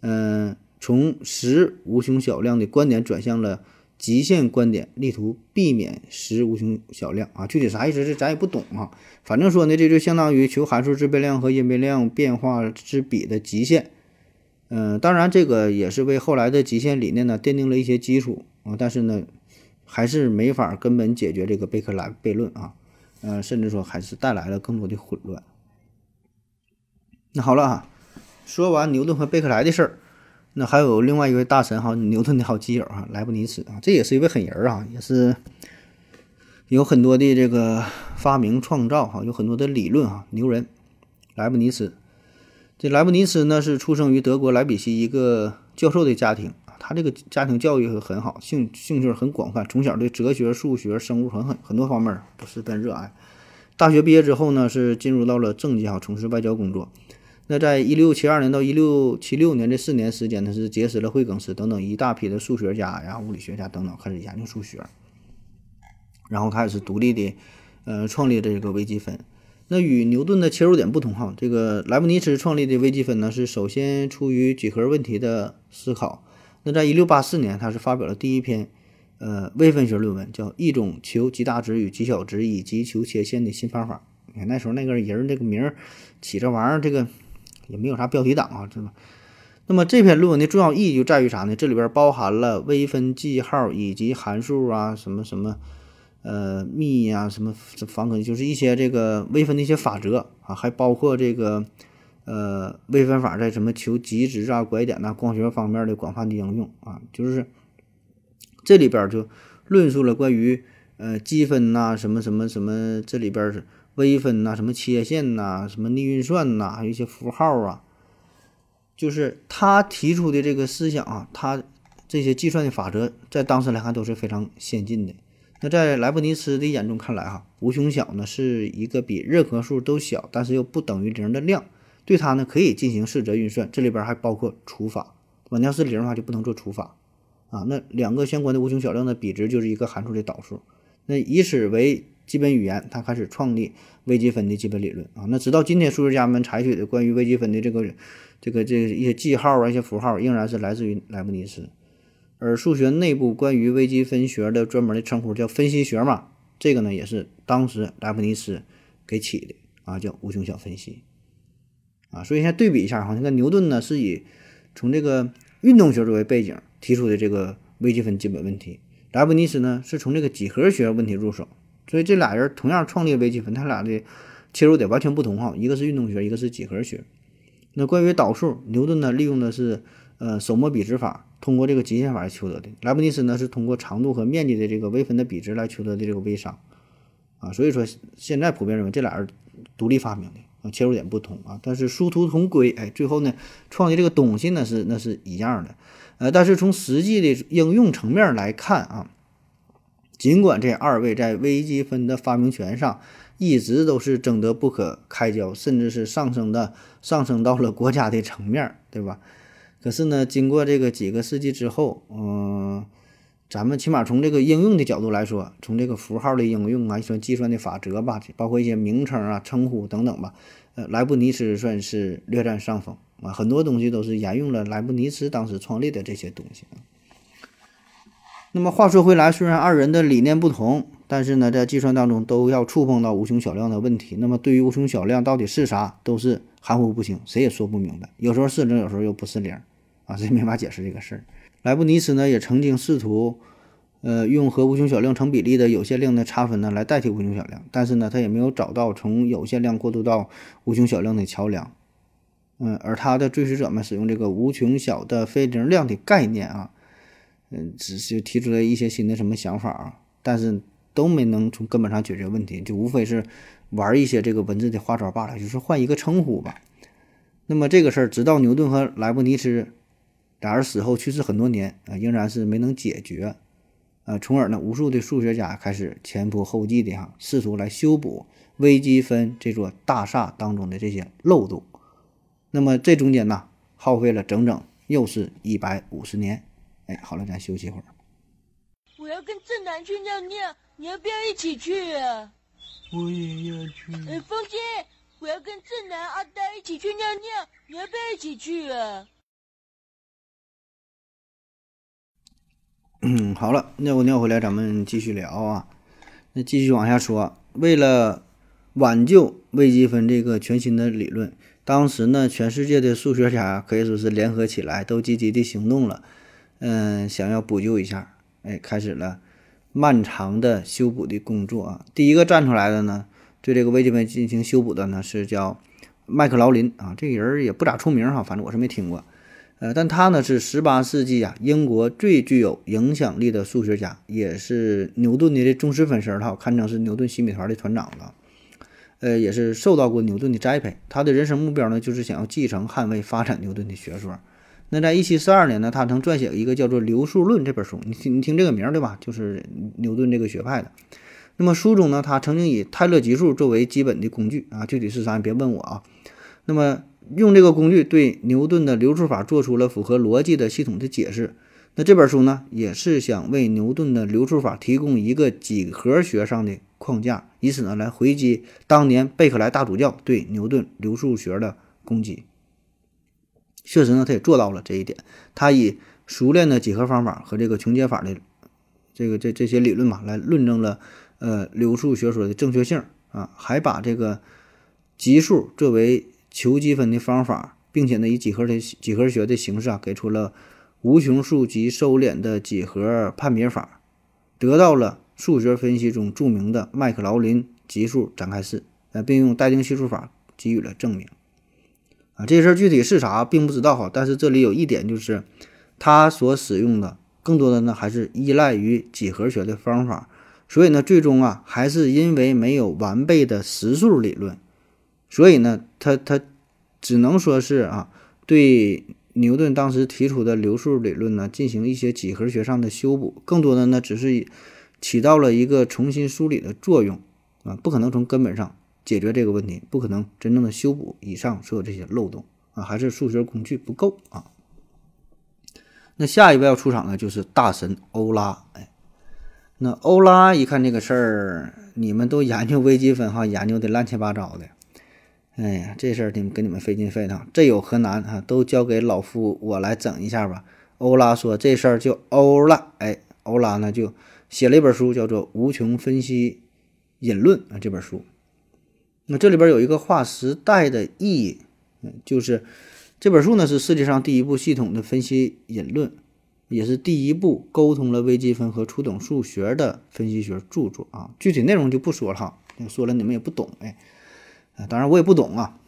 Speaker 2: 嗯。从实无穷小量的观点转向了极限观点，力图避免实无穷小量啊！具体啥意思？这咱也不懂啊。反正说呢，这就相当于求函数自变量和因变量变化之比的极限。嗯，当然这个也是为后来的极限理念呢奠定了一些基础啊。但是呢，还是没法根本解决这个贝克莱悖论啊。呃，甚至说还是带来了更多的混乱。那好了啊，说完牛顿和贝克莱的事儿。那还有另外一位大神哈，牛顿的好基友哈，莱布尼茨啊，这也是一位狠人啊，也是有很多的这个发明创造哈，有很多的理论哈，牛人莱布尼茨。这莱布尼茨呢是出生于德国莱比锡一个教授的家庭，他这个家庭教育很好，兴兴趣很广泛，从小对哲学、数学、生物很很很多方面都十分热爱。大学毕业之后呢，是进入到了政界哈，从事外交工作。那在一六七二年到一六七六年这四年时间，他是结识了惠更斯等等一大批的数学家呀、物理学家等等，开始研究数学，然后开始独立的，呃，创立这个微积分。那与牛顿的切入点不同哈，这个莱布尼茨创立的微积分呢，是首先出于几何问题的思考。那在一六八四年，他是发表了第一篇，呃，微分学论文，叫《一种求极大值与极小值以及求切线的新方法》。你看那时候那个人这个名儿起这玩意儿，这个。也没有啥标题党啊，是吧？那么这篇论文的重要意义就在于啥呢？这里边包含了微分记号以及函数啊，什么什么，呃，幂呀，什么方程，就是一些这个微分的一些法则啊，还包括这个呃微分法在什么求极值啊、拐点呐、光学方面的广泛的应用啊，就是这里边就论述了关于呃积分呐、什么什么什么，这里边是。微分呐，什么切线呐，什么逆运算呐，还有一些符号啊，就是他提出的这个思想啊，他这些计算的法则在当时来看都是非常先进的。那在莱布尼茨的眼中看来，哈，无穷小呢是一个比任何数都小，但是又不等于零的量，对它呢可以进行四则运算，这里边还包括除法。对吧？要是零的话就不能做除法啊。那两个相关的无穷小量的比值就是一个函数的导数，那以此为。基本语言，他开始创立微积分的基本理论啊。那直到今天，数学家们采取的关于微积分的这个、这个、这一些记号啊、一些符号，仍然是来自于莱布尼茨。而数学内部关于微积分学的专门的称呼叫分析学嘛，这个呢也是当时莱布尼茨给起的啊，叫无穷小分析啊。所以现在对比一下哈，那个牛顿呢是以从这个运动学作为背景提出的这个微积分基本问题，莱布尼茨呢是从这个几何学问题入手。所以这俩人同样创立微积分，他俩的切入点完全不同哈。一个是运动学，一个是几何学。那关于导数，牛顿呢利用的是呃手摸比值法，通过这个极限法来求得的。莱布尼茨呢是通过长度和面积的这个微分的比值来求得的这个微商啊。所以说现在普遍认为这俩人独立发明的啊，切入点不同啊，但是殊途同归。哎，最后呢创的这个东西呢是那是一样的。呃，但是从实际的应用层面来看啊，尽管这二位在微积分的发明权上一直都是争得不可开交，甚至是上升的上升到了国家的层面，对吧？可是呢，经过这个几个世纪之后，嗯，咱们起码从这个应用的角度来说，从这个符号的应用啊，一说计算的法则吧，包括一些名称啊、称呼等等吧，呃，莱布尼茨算是略占上风。啊，很多东西都是沿用了莱布尼茨当时创立的这些东西那么话说回来，虽然二人的理念不同，但是呢，在计算当中都要触碰到无穷小量的问题。那么对于无穷小量到底是啥，都是含糊不清，谁也说不明白。有时候是零，有时候又不是零，啊，这没法解释这个事儿。莱布尼茨呢，也曾经试图，呃，用和无穷小量成比例的有限量的差分呢来代替无穷小量，但是呢，他也没有找到从有限量过渡到无穷小量的桥梁。嗯，而他的追随者们使用这个无穷小的非零量的概念啊，嗯，只是提出了一些新的什么想法啊，但是都没能从根本上解决问题，就无非是玩一些这个文字的花招罢了，就是换一个称呼吧。那么这个事儿，直到牛顿和莱布尼茨俩人死后去世很多年啊，仍然是没能解决啊，从而呢，无数的数学家开始前仆后继的哈，试图来修补微积分这座大厦当中的这些漏洞。那么这中间呢，耗费了整整又是一百五十年。哎，好了，咱休息一会儿。
Speaker 3: 我要跟正南去尿尿，你要不要一起去啊？
Speaker 4: 我也要去。
Speaker 3: 哎，风姐，我要跟正南、阿呆一起去尿尿，你要不要一起去啊？
Speaker 2: 嗯，好了，尿过尿回来，咱们继续聊啊。那继续往下说，为了挽救微积分这个全新的理论。当时呢，全世界的数学家可以说是联合起来，都积极的行动了，嗯，想要补救一下，哎，开始了漫长的修补的工作啊。第一个站出来的呢，对这个微积分进行修补的呢，是叫麦克劳林啊，这个人也不咋出名哈，反正我是没听过，呃，但他呢是十八世纪啊英国最具有影响力的数学家，也是牛顿的这忠实粉丝哈，堪称是牛顿新美团的团长了。呃，也是受到过牛顿的栽培。他的人生目标呢，就是想要继承、捍卫、发展牛顿的学说。那在一七四二年呢，他曾撰写一个叫做《流数论》这本书。你听，你听这个名儿对吧？就是牛顿这个学派的。那么书中呢，他曾经以泰勒级数作为基本的工具啊，具体是啥你别问我啊。那么用这个工具对牛顿的流数法做出了符合逻辑的系统的解释。那这本书呢，也是想为牛顿的流数法提供一个几何学上的。框架，以此呢来回击当年贝克莱大主教对牛顿流数学的攻击。确实呢，他也做到了这一点。他以熟练的几何方法和这个穷解法的这个这这些理论嘛，来论证了呃流数学说的正确性啊，还把这个级数作为求积分的方法，并且呢以几何的几何学的形式啊，给出了无穷数级收敛的几何判别法，得到了。数学分析中著名的麦克劳林级数展开式，呃，并用待定系数法给予了证明。啊，这事儿具体是啥，并不知道哈。但是这里有一点就是，他所使用的更多的呢，还是依赖于几何学的方法。所以呢，最终啊，还是因为没有完备的实数理论，所以呢，他他只能说是啊，对牛顿当时提出的流数理论呢，进行一些几何学上的修补。更多的呢，只是。起到了一个重新梳理的作用啊，不可能从根本上解决这个问题，不可能真正的修补以上所有这些漏洞啊，还是数学工具不够啊。那下一位要出场的就是大神欧拉，哎，那欧拉一看这个事儿，你们都研究微积分哈，研究的乱七八糟的，哎呀，这事儿你们给你们费劲费的，这有何难啊？都交给老夫我来整一下吧。欧拉说这事儿就欧了，哎，欧拉呢就。写了一本书，叫做《无穷分析引论》啊，这本书。那这里边有一个划时代的意义，嗯，就是这本书呢是世界上第一部系统的分析引论，也是第一部沟通了微积分和初等数学的分析学著作啊。具体内容就不说了哈，说了你们也不懂哎。啊，当然我也不懂啊。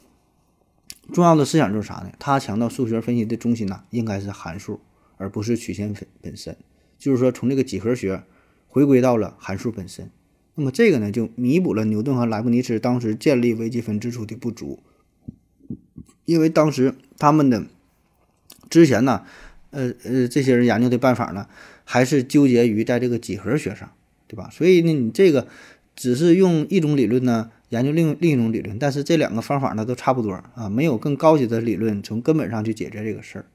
Speaker 2: 重要的思想就是啥呢？他强调数学分析的中心呢、应该是函数，而不是曲线本本身。就是说，从这个几何学回归到了函数本身。那么这个呢，就弥补了牛顿和莱布尼茨当时建立微积分之初的不足，因为当时他们的之前呢，呃呃，这些人研究的办法呢，还是纠结于在这个几何学上，对吧？所以呢，你这个只是用一种理论呢研究另另一种理论，但是这两个方法呢都差不多啊，没有更高级的理论从根本上去解决这个事儿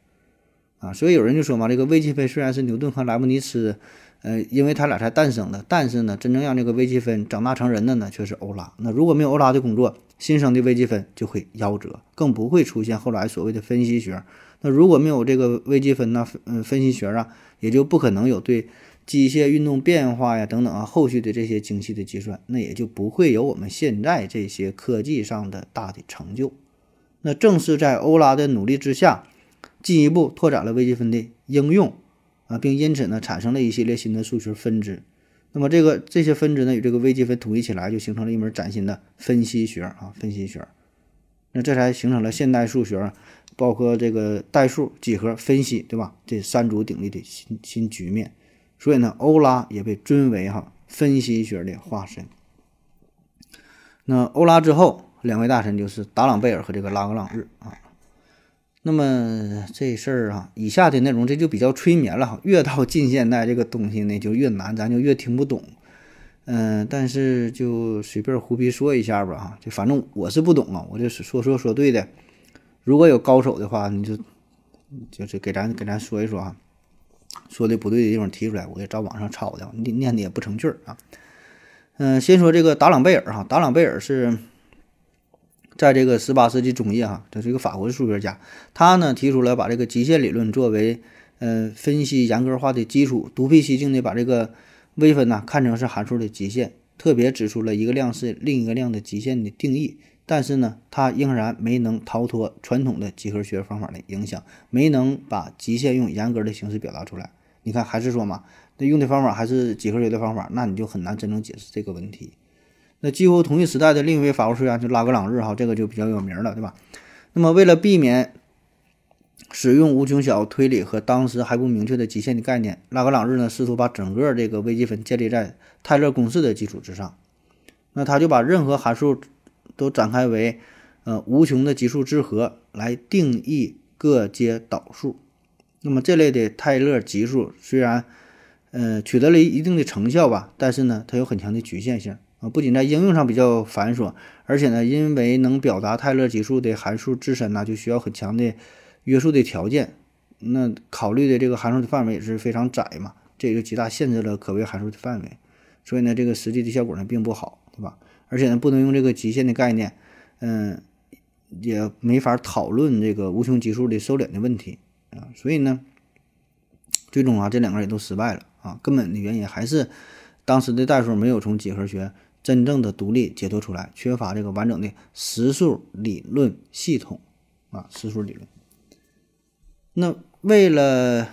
Speaker 2: 啊。所以有人就说嘛，这个微积分虽然是牛顿和莱布尼茨。呃，因为他俩才诞生的，但是呢，真正让这个微积分长大成人的呢，却是欧拉。那如果没有欧拉的工作，新生的微积分就会夭折，更不会出现后来所谓的分析学。那如果没有这个微积分呢，嗯，分析学啊，也就不可能有对机械运动变化呀等等啊后续的这些精细的计算，那也就不会有我们现在这些科技上的大的成就。那正是在欧拉的努力之下，进一步拓展了微积分的应用。啊，并因此呢，产生了一系列新的数学分支。那么这个这些分支呢，与这个微积分统一起来，就形成了一门崭新的分析学啊，分析学。那这才形成了现代数学，包括这个代数、几何、分析，对吧？这三足鼎立的新新局面。所以呢，欧拉也被尊为哈分析学的化身。那欧拉之后，两位大神就是达朗贝尔和这个拉格朗日啊。那么这事儿啊，以下的内容这就比较催眠了哈。越到近现代，这个东西呢就越难，咱就越听不懂。嗯，但是就随便胡逼说一下吧哈。就反正我是不懂啊，我就是说说说对的。如果有高手的话，你就就是给咱给咱说一说啊，说的不对的地方提出来，我也照网上抄的，念念的也不成句儿啊。嗯，先说这个达朗贝尔哈，达朗贝尔是。在这个十八世纪中叶，哈，这是一个法国的数学家，他呢提出了把这个极限理论作为呃分析严格化的基础，独辟蹊径的把这个微分呐看成是函数的极限，特别指出了一个量是另一个量的极限的定义。但是呢，他仍然没能逃脱传统的几何学方法的影响，没能把极限用严格的形式表达出来。你看，还是说嘛，那用的方法还是几何学的方法，那你就很难真正解释这个问题。那几乎同一时代的另一位法国数学家就拉格朗日哈，这个就比较有名了，对吧？那么为了避免使用无穷小推理和当时还不明确的极限的概念，拉格朗日呢试图把整个这个微积分建立在泰勒公式的基础之上。那他就把任何函数都展开为呃无穷的级数之和来定义各阶导数。那么这类的泰勒级数虽然呃取得了一定的成效吧，但是呢它有很强的局限性啊。不仅在应用上比较繁琐，而且呢，因为能表达泰勒级数的函数自身呢，就需要很强的约束的条件。那考虑的这个函数的范围也是非常窄嘛，这就极大限制了可微函数的范围。所以呢，这个实际的效果呢并不好，对吧？而且呢，不能用这个极限的概念，嗯，也没法讨论这个无穷级数的收敛的问题啊。所以呢，最终啊，这两个人都失败了啊。根本的原因还是当时的代数没有从几何学。真正的独立解脱出来，缺乏这个完整的实数理论系统啊，实数理论。那为了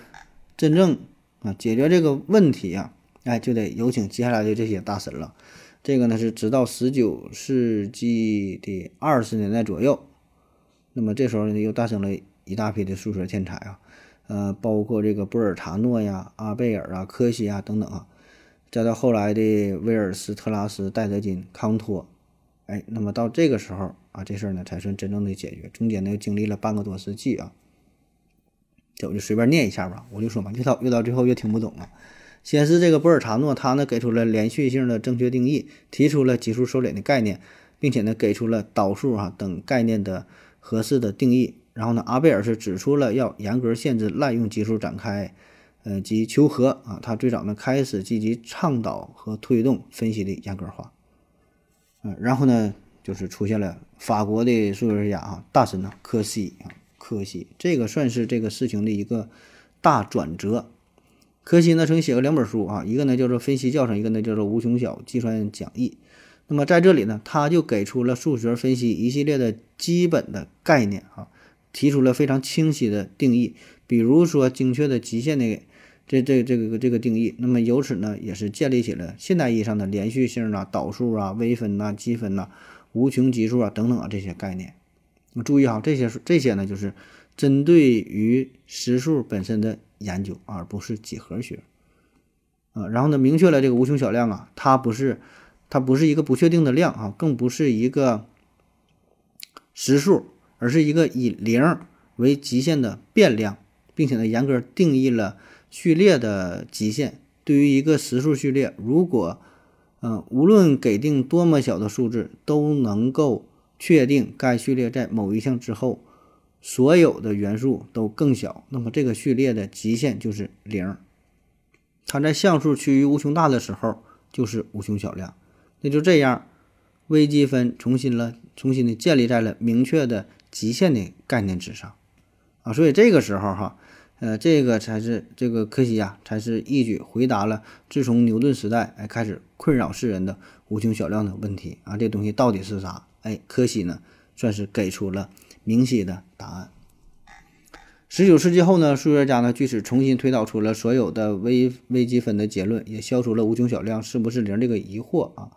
Speaker 2: 真正啊解决这个问题啊，哎，就得有请接下来的这些大神了。这个呢是直到十九世纪的二十年代左右，那么这时候呢又诞生了一大批的数学天才啊，呃，包括这个波尔查诺呀、阿贝尔啊、柯西啊等等啊。再到后来的威尔斯特拉斯、戴德金、康托，哎，那么到这个时候啊，这事儿呢才算真正的解决。中间呢又经历了半个多世纪啊，这我就随便念一下吧。我就说嘛，越到越到最后越听不懂了。先是这个波尔查诺，他呢给出了连续性的正确定义，提出了级数收敛的概念，并且呢给出了导数啊等概念的合适的定义。然后呢，阿贝尔是指出了要严格限制滥用级数展开。呃，及求和啊，他最早呢开始积极倡导和推动分析的严格化，嗯，然后呢就是出现了法国的数学家啊，大神呢柯西啊，柯西这个算是这个事情的一个大转折。柯西呢曾经写过两本书啊，一个呢叫做《分析教程》，一个呢叫做《无穷小计算讲义》。那么在这里呢，他就给出了数学分析一系列的基本的概念啊，提出了非常清晰的定义，比如说精确的极限的。这这这个这个定义，那么由此呢，也是建立起了现代意义上的连续性啊、导数啊、微分呐、积分呐、无穷级数啊等等啊这些概念注意哈，这些这些呢，就是针对于实数本身的研究，而不是几何学。啊，然后呢，明确了这个无穷小量啊，它不是它不是一个不确定的量啊，更不是一个实数，而是一个以零为极限的变量，并且呢，严格定义了序列的极限。对于一个实数序列，如果嗯，无论给定多么小的数字，都能够确定该序列在某一项之后，所有的元素都更小，那么这个序列的极限就是零。它在项数趋于无穷大的时候，就是无穷小量。那就这样，微积分重新了，重新的建立在了明确的极限的概念之上啊。所以这个时候哈。呃，这个才是这个柯西呀，才是一举回答了自从牛顿时代哎开始困扰世人的无穷小量的问题啊。这东西到底是啥？哎，柯西呢算是给出了明晰的答案。十九世纪后呢，数学家呢据此重新推导出了所有的微微积分的结论，也消除了无穷小量是不是零这个疑惑啊。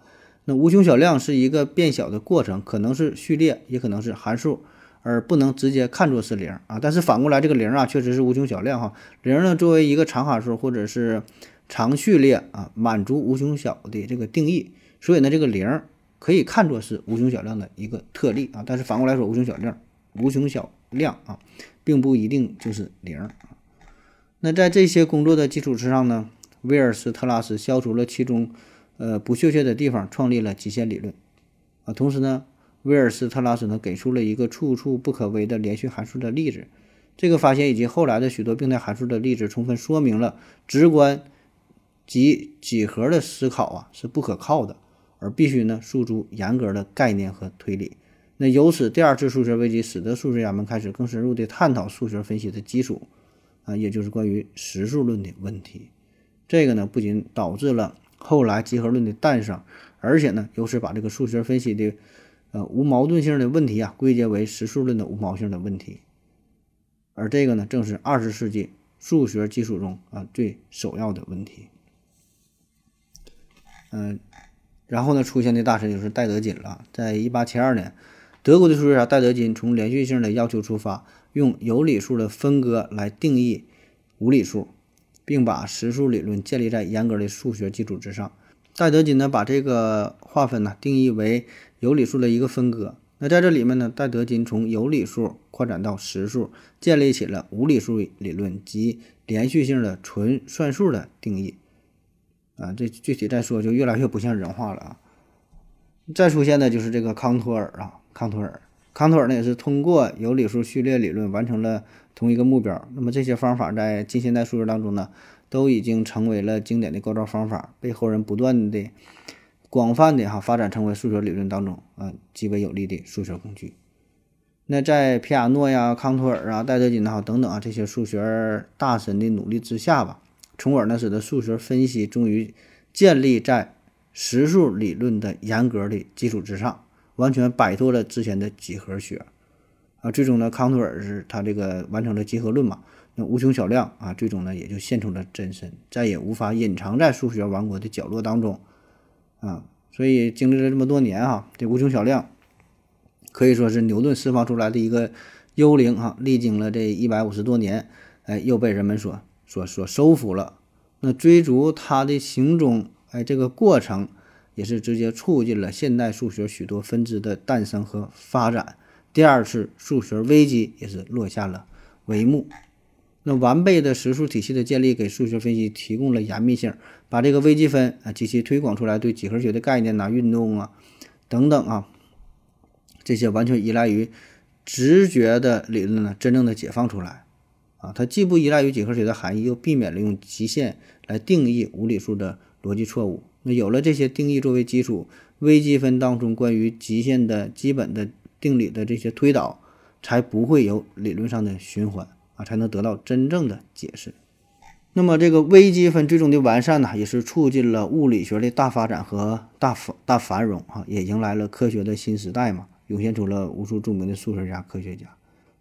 Speaker 2: 那无穷小量是一个变小的过程，可能是序列，也可能是函数。而不能直接看作是零啊，但是反过来，这个零啊确实是无穷小量哈。零呢作为一个常函数或者是长序列啊，满足无穷小的这个定义，所以呢，这个零可以看作是无穷小量的一个特例啊。但是反过来说，无穷小量，无穷小量啊，并不一定就是零。那在这些工作的基础之上呢，威尔斯特拉斯消除了其中呃不确切的地方，创立了极限理论啊。同时呢。威尔斯特拉斯呢给出了一个处处不可微的连续函数的例子，这个发现以及后来的许多病态函数的例子，充分说明了直观及几何的思考啊是不可靠的，而必须呢诉诸严格的概念和推理。那由此，第二次数学危机使得数学家们开始更深入地探讨数学分析的基础啊，也就是关于实数论的问题。这个呢不仅导致了后来集合论的诞生，而且呢由此把这个数学分析的。呃，无矛盾性的问题啊，归结为实数论的无矛性的问题，而这个呢，正是二十世纪数学基础中啊最首要的问题。嗯，然后呢，出现的大神就是戴德金了。在一八七二年，德国的数学家戴德金从连续性的要求出发，用有理数的分割来定义无理数，并把实数理论建立在严格的数学基础之上。戴德金呢，把这个划分呢定义为。有理数的一个分割，那在这里面呢，戴德金从有理数扩展到实数，建立起了无理数理论及连续性的纯算数的定义。啊，这具体再说就越来越不像人话了啊。再出现的就是这个康托尔啊，康托尔，康托尔呢也是通过有理数序列理论完成了同一个目标。那么这些方法在近现代数学当中呢，都已经成为了经典的构造方法，被后人不断的。广泛的哈发展成为数学理论当中啊极为有力的数学工具。那在皮亚诺呀、康托尔啊、戴德金啊等等啊这些数学大神的努力之下吧，从而呢使得数学分析终于建立在实数理论的严格的基础之上，完全摆脱了之前的几何学啊。最终呢，康托尔是他这个完成了集合论嘛，那无穷小量啊，最终呢也就现出了真身，再也无法隐藏在数学王国的角落当中。啊，所以经历了这么多年哈，这无穷小量可以说是牛顿释放出来的一个幽灵哈，历经了这一百五十多年，哎，又被人们所所所收服了。那追逐它的行踪，哎，这个过程也是直接促进了现代数学许多分支的诞生和发展。第二次数学危机也是落下了帷幕。那完备的实数体系的建立，给数学分析提供了严密性，把这个微积分啊及其推广出来，对几何学的概念呐、运动啊等等啊，这些完全依赖于直觉的理论呢，真正的解放出来啊，它既不依赖于几何学的含义，又避免了用极限来定义无理数的逻辑错误。那有了这些定义作为基础，微积分当中关于极限的基本的定理的这些推导，才不会有理论上的循环。啊，才能得到真正的解释。那么，这个微积分最终的完善呢，也是促进了物理学的大发展和大繁大繁荣啊，也迎来了科学的新时代嘛，涌现出了无数著名的数学家、科学家。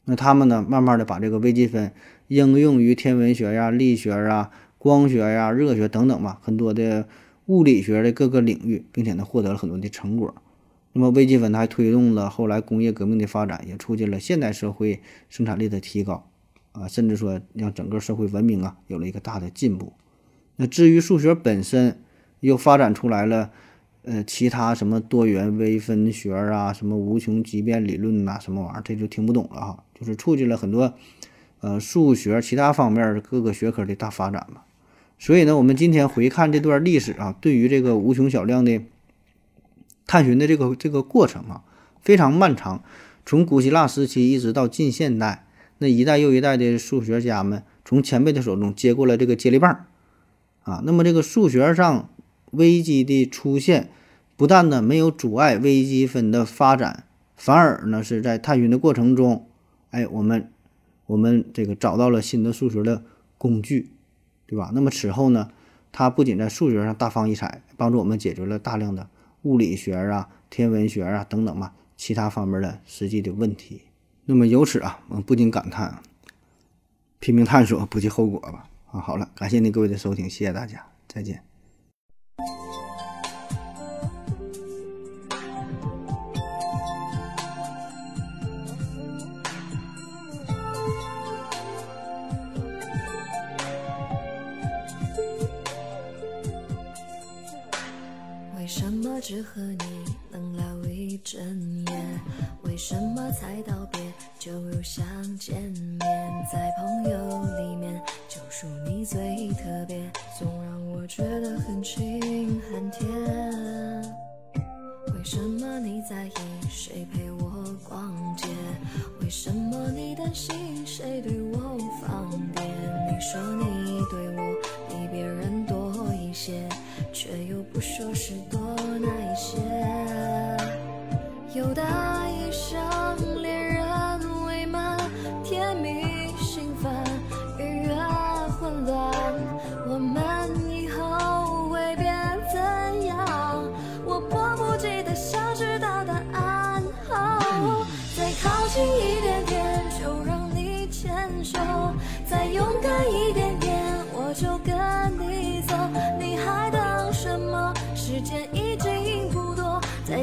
Speaker 2: 那他们呢，慢慢的把这个微积分应用于天文学呀、力学啊、光学呀、热学等等嘛，很多的物理学的各个领域，并且呢，获得了很多的成果。那么微积分它还推动了后来工业革命的发展，也促进了现代社会生产力的提高啊，甚至说让整个社会文明啊有了一个大的进步。那至于数学本身，又发展出来了，呃，其他什么多元微分学啊，什么无穷极变理论呐，什么玩意儿，这就听不懂了哈。就是促进了很多，呃，数学其他方面各个学科的大发展嘛。所以呢，我们今天回看这段历史啊，对于这个无穷小量的探寻的这个这个过程啊，非常漫长，从古希腊时期一直到近现代，那一代又一代的数学家们从前辈的手中接过了这个接力棒。啊，那么这个数学上微积的出现，不但呢没有阻碍微积分的发展，反而呢是在探寻的过程中，哎，我们我们这个找到了新的数学的工具，对吧？那么此后呢，它不仅在数学上大放异彩，帮助我们解决了大量的物理学啊、天文学啊等等嘛其他方面的实际的问题。那么由此啊，我们不禁感叹，拼命探索，不计后果吧。啊，好了，感谢您各位的收听，谢谢大家，再见。
Speaker 5: 只和你能聊一整夜？为什么才道别就又想见面？在朋友里面，就属你最特别，总让我觉得很亲很甜。为什么你在意谁陪我逛街？为什么你担心谁对我放电？你说你对我比别人多一些，却又不说是多哪一些。有的一生恋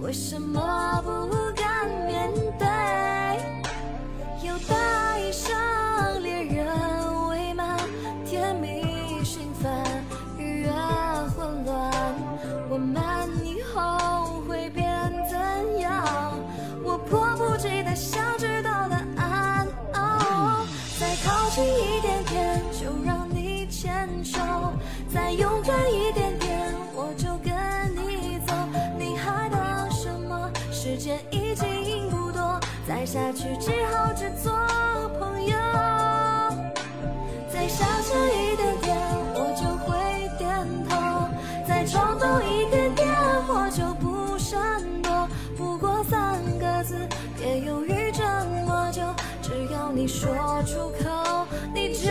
Speaker 5: 为什么不敢面对？有的一生恋人未满，甜蜜兴奋，愉悦混乱。我们以后会变怎样？我迫不及待想知道答案。哦，再靠近一点点，下去只好只做朋友。再小声一点点，我就会点头；再冲动一点点，我就不闪躲。不过三个字，别犹豫这么久，只要你说出口，你就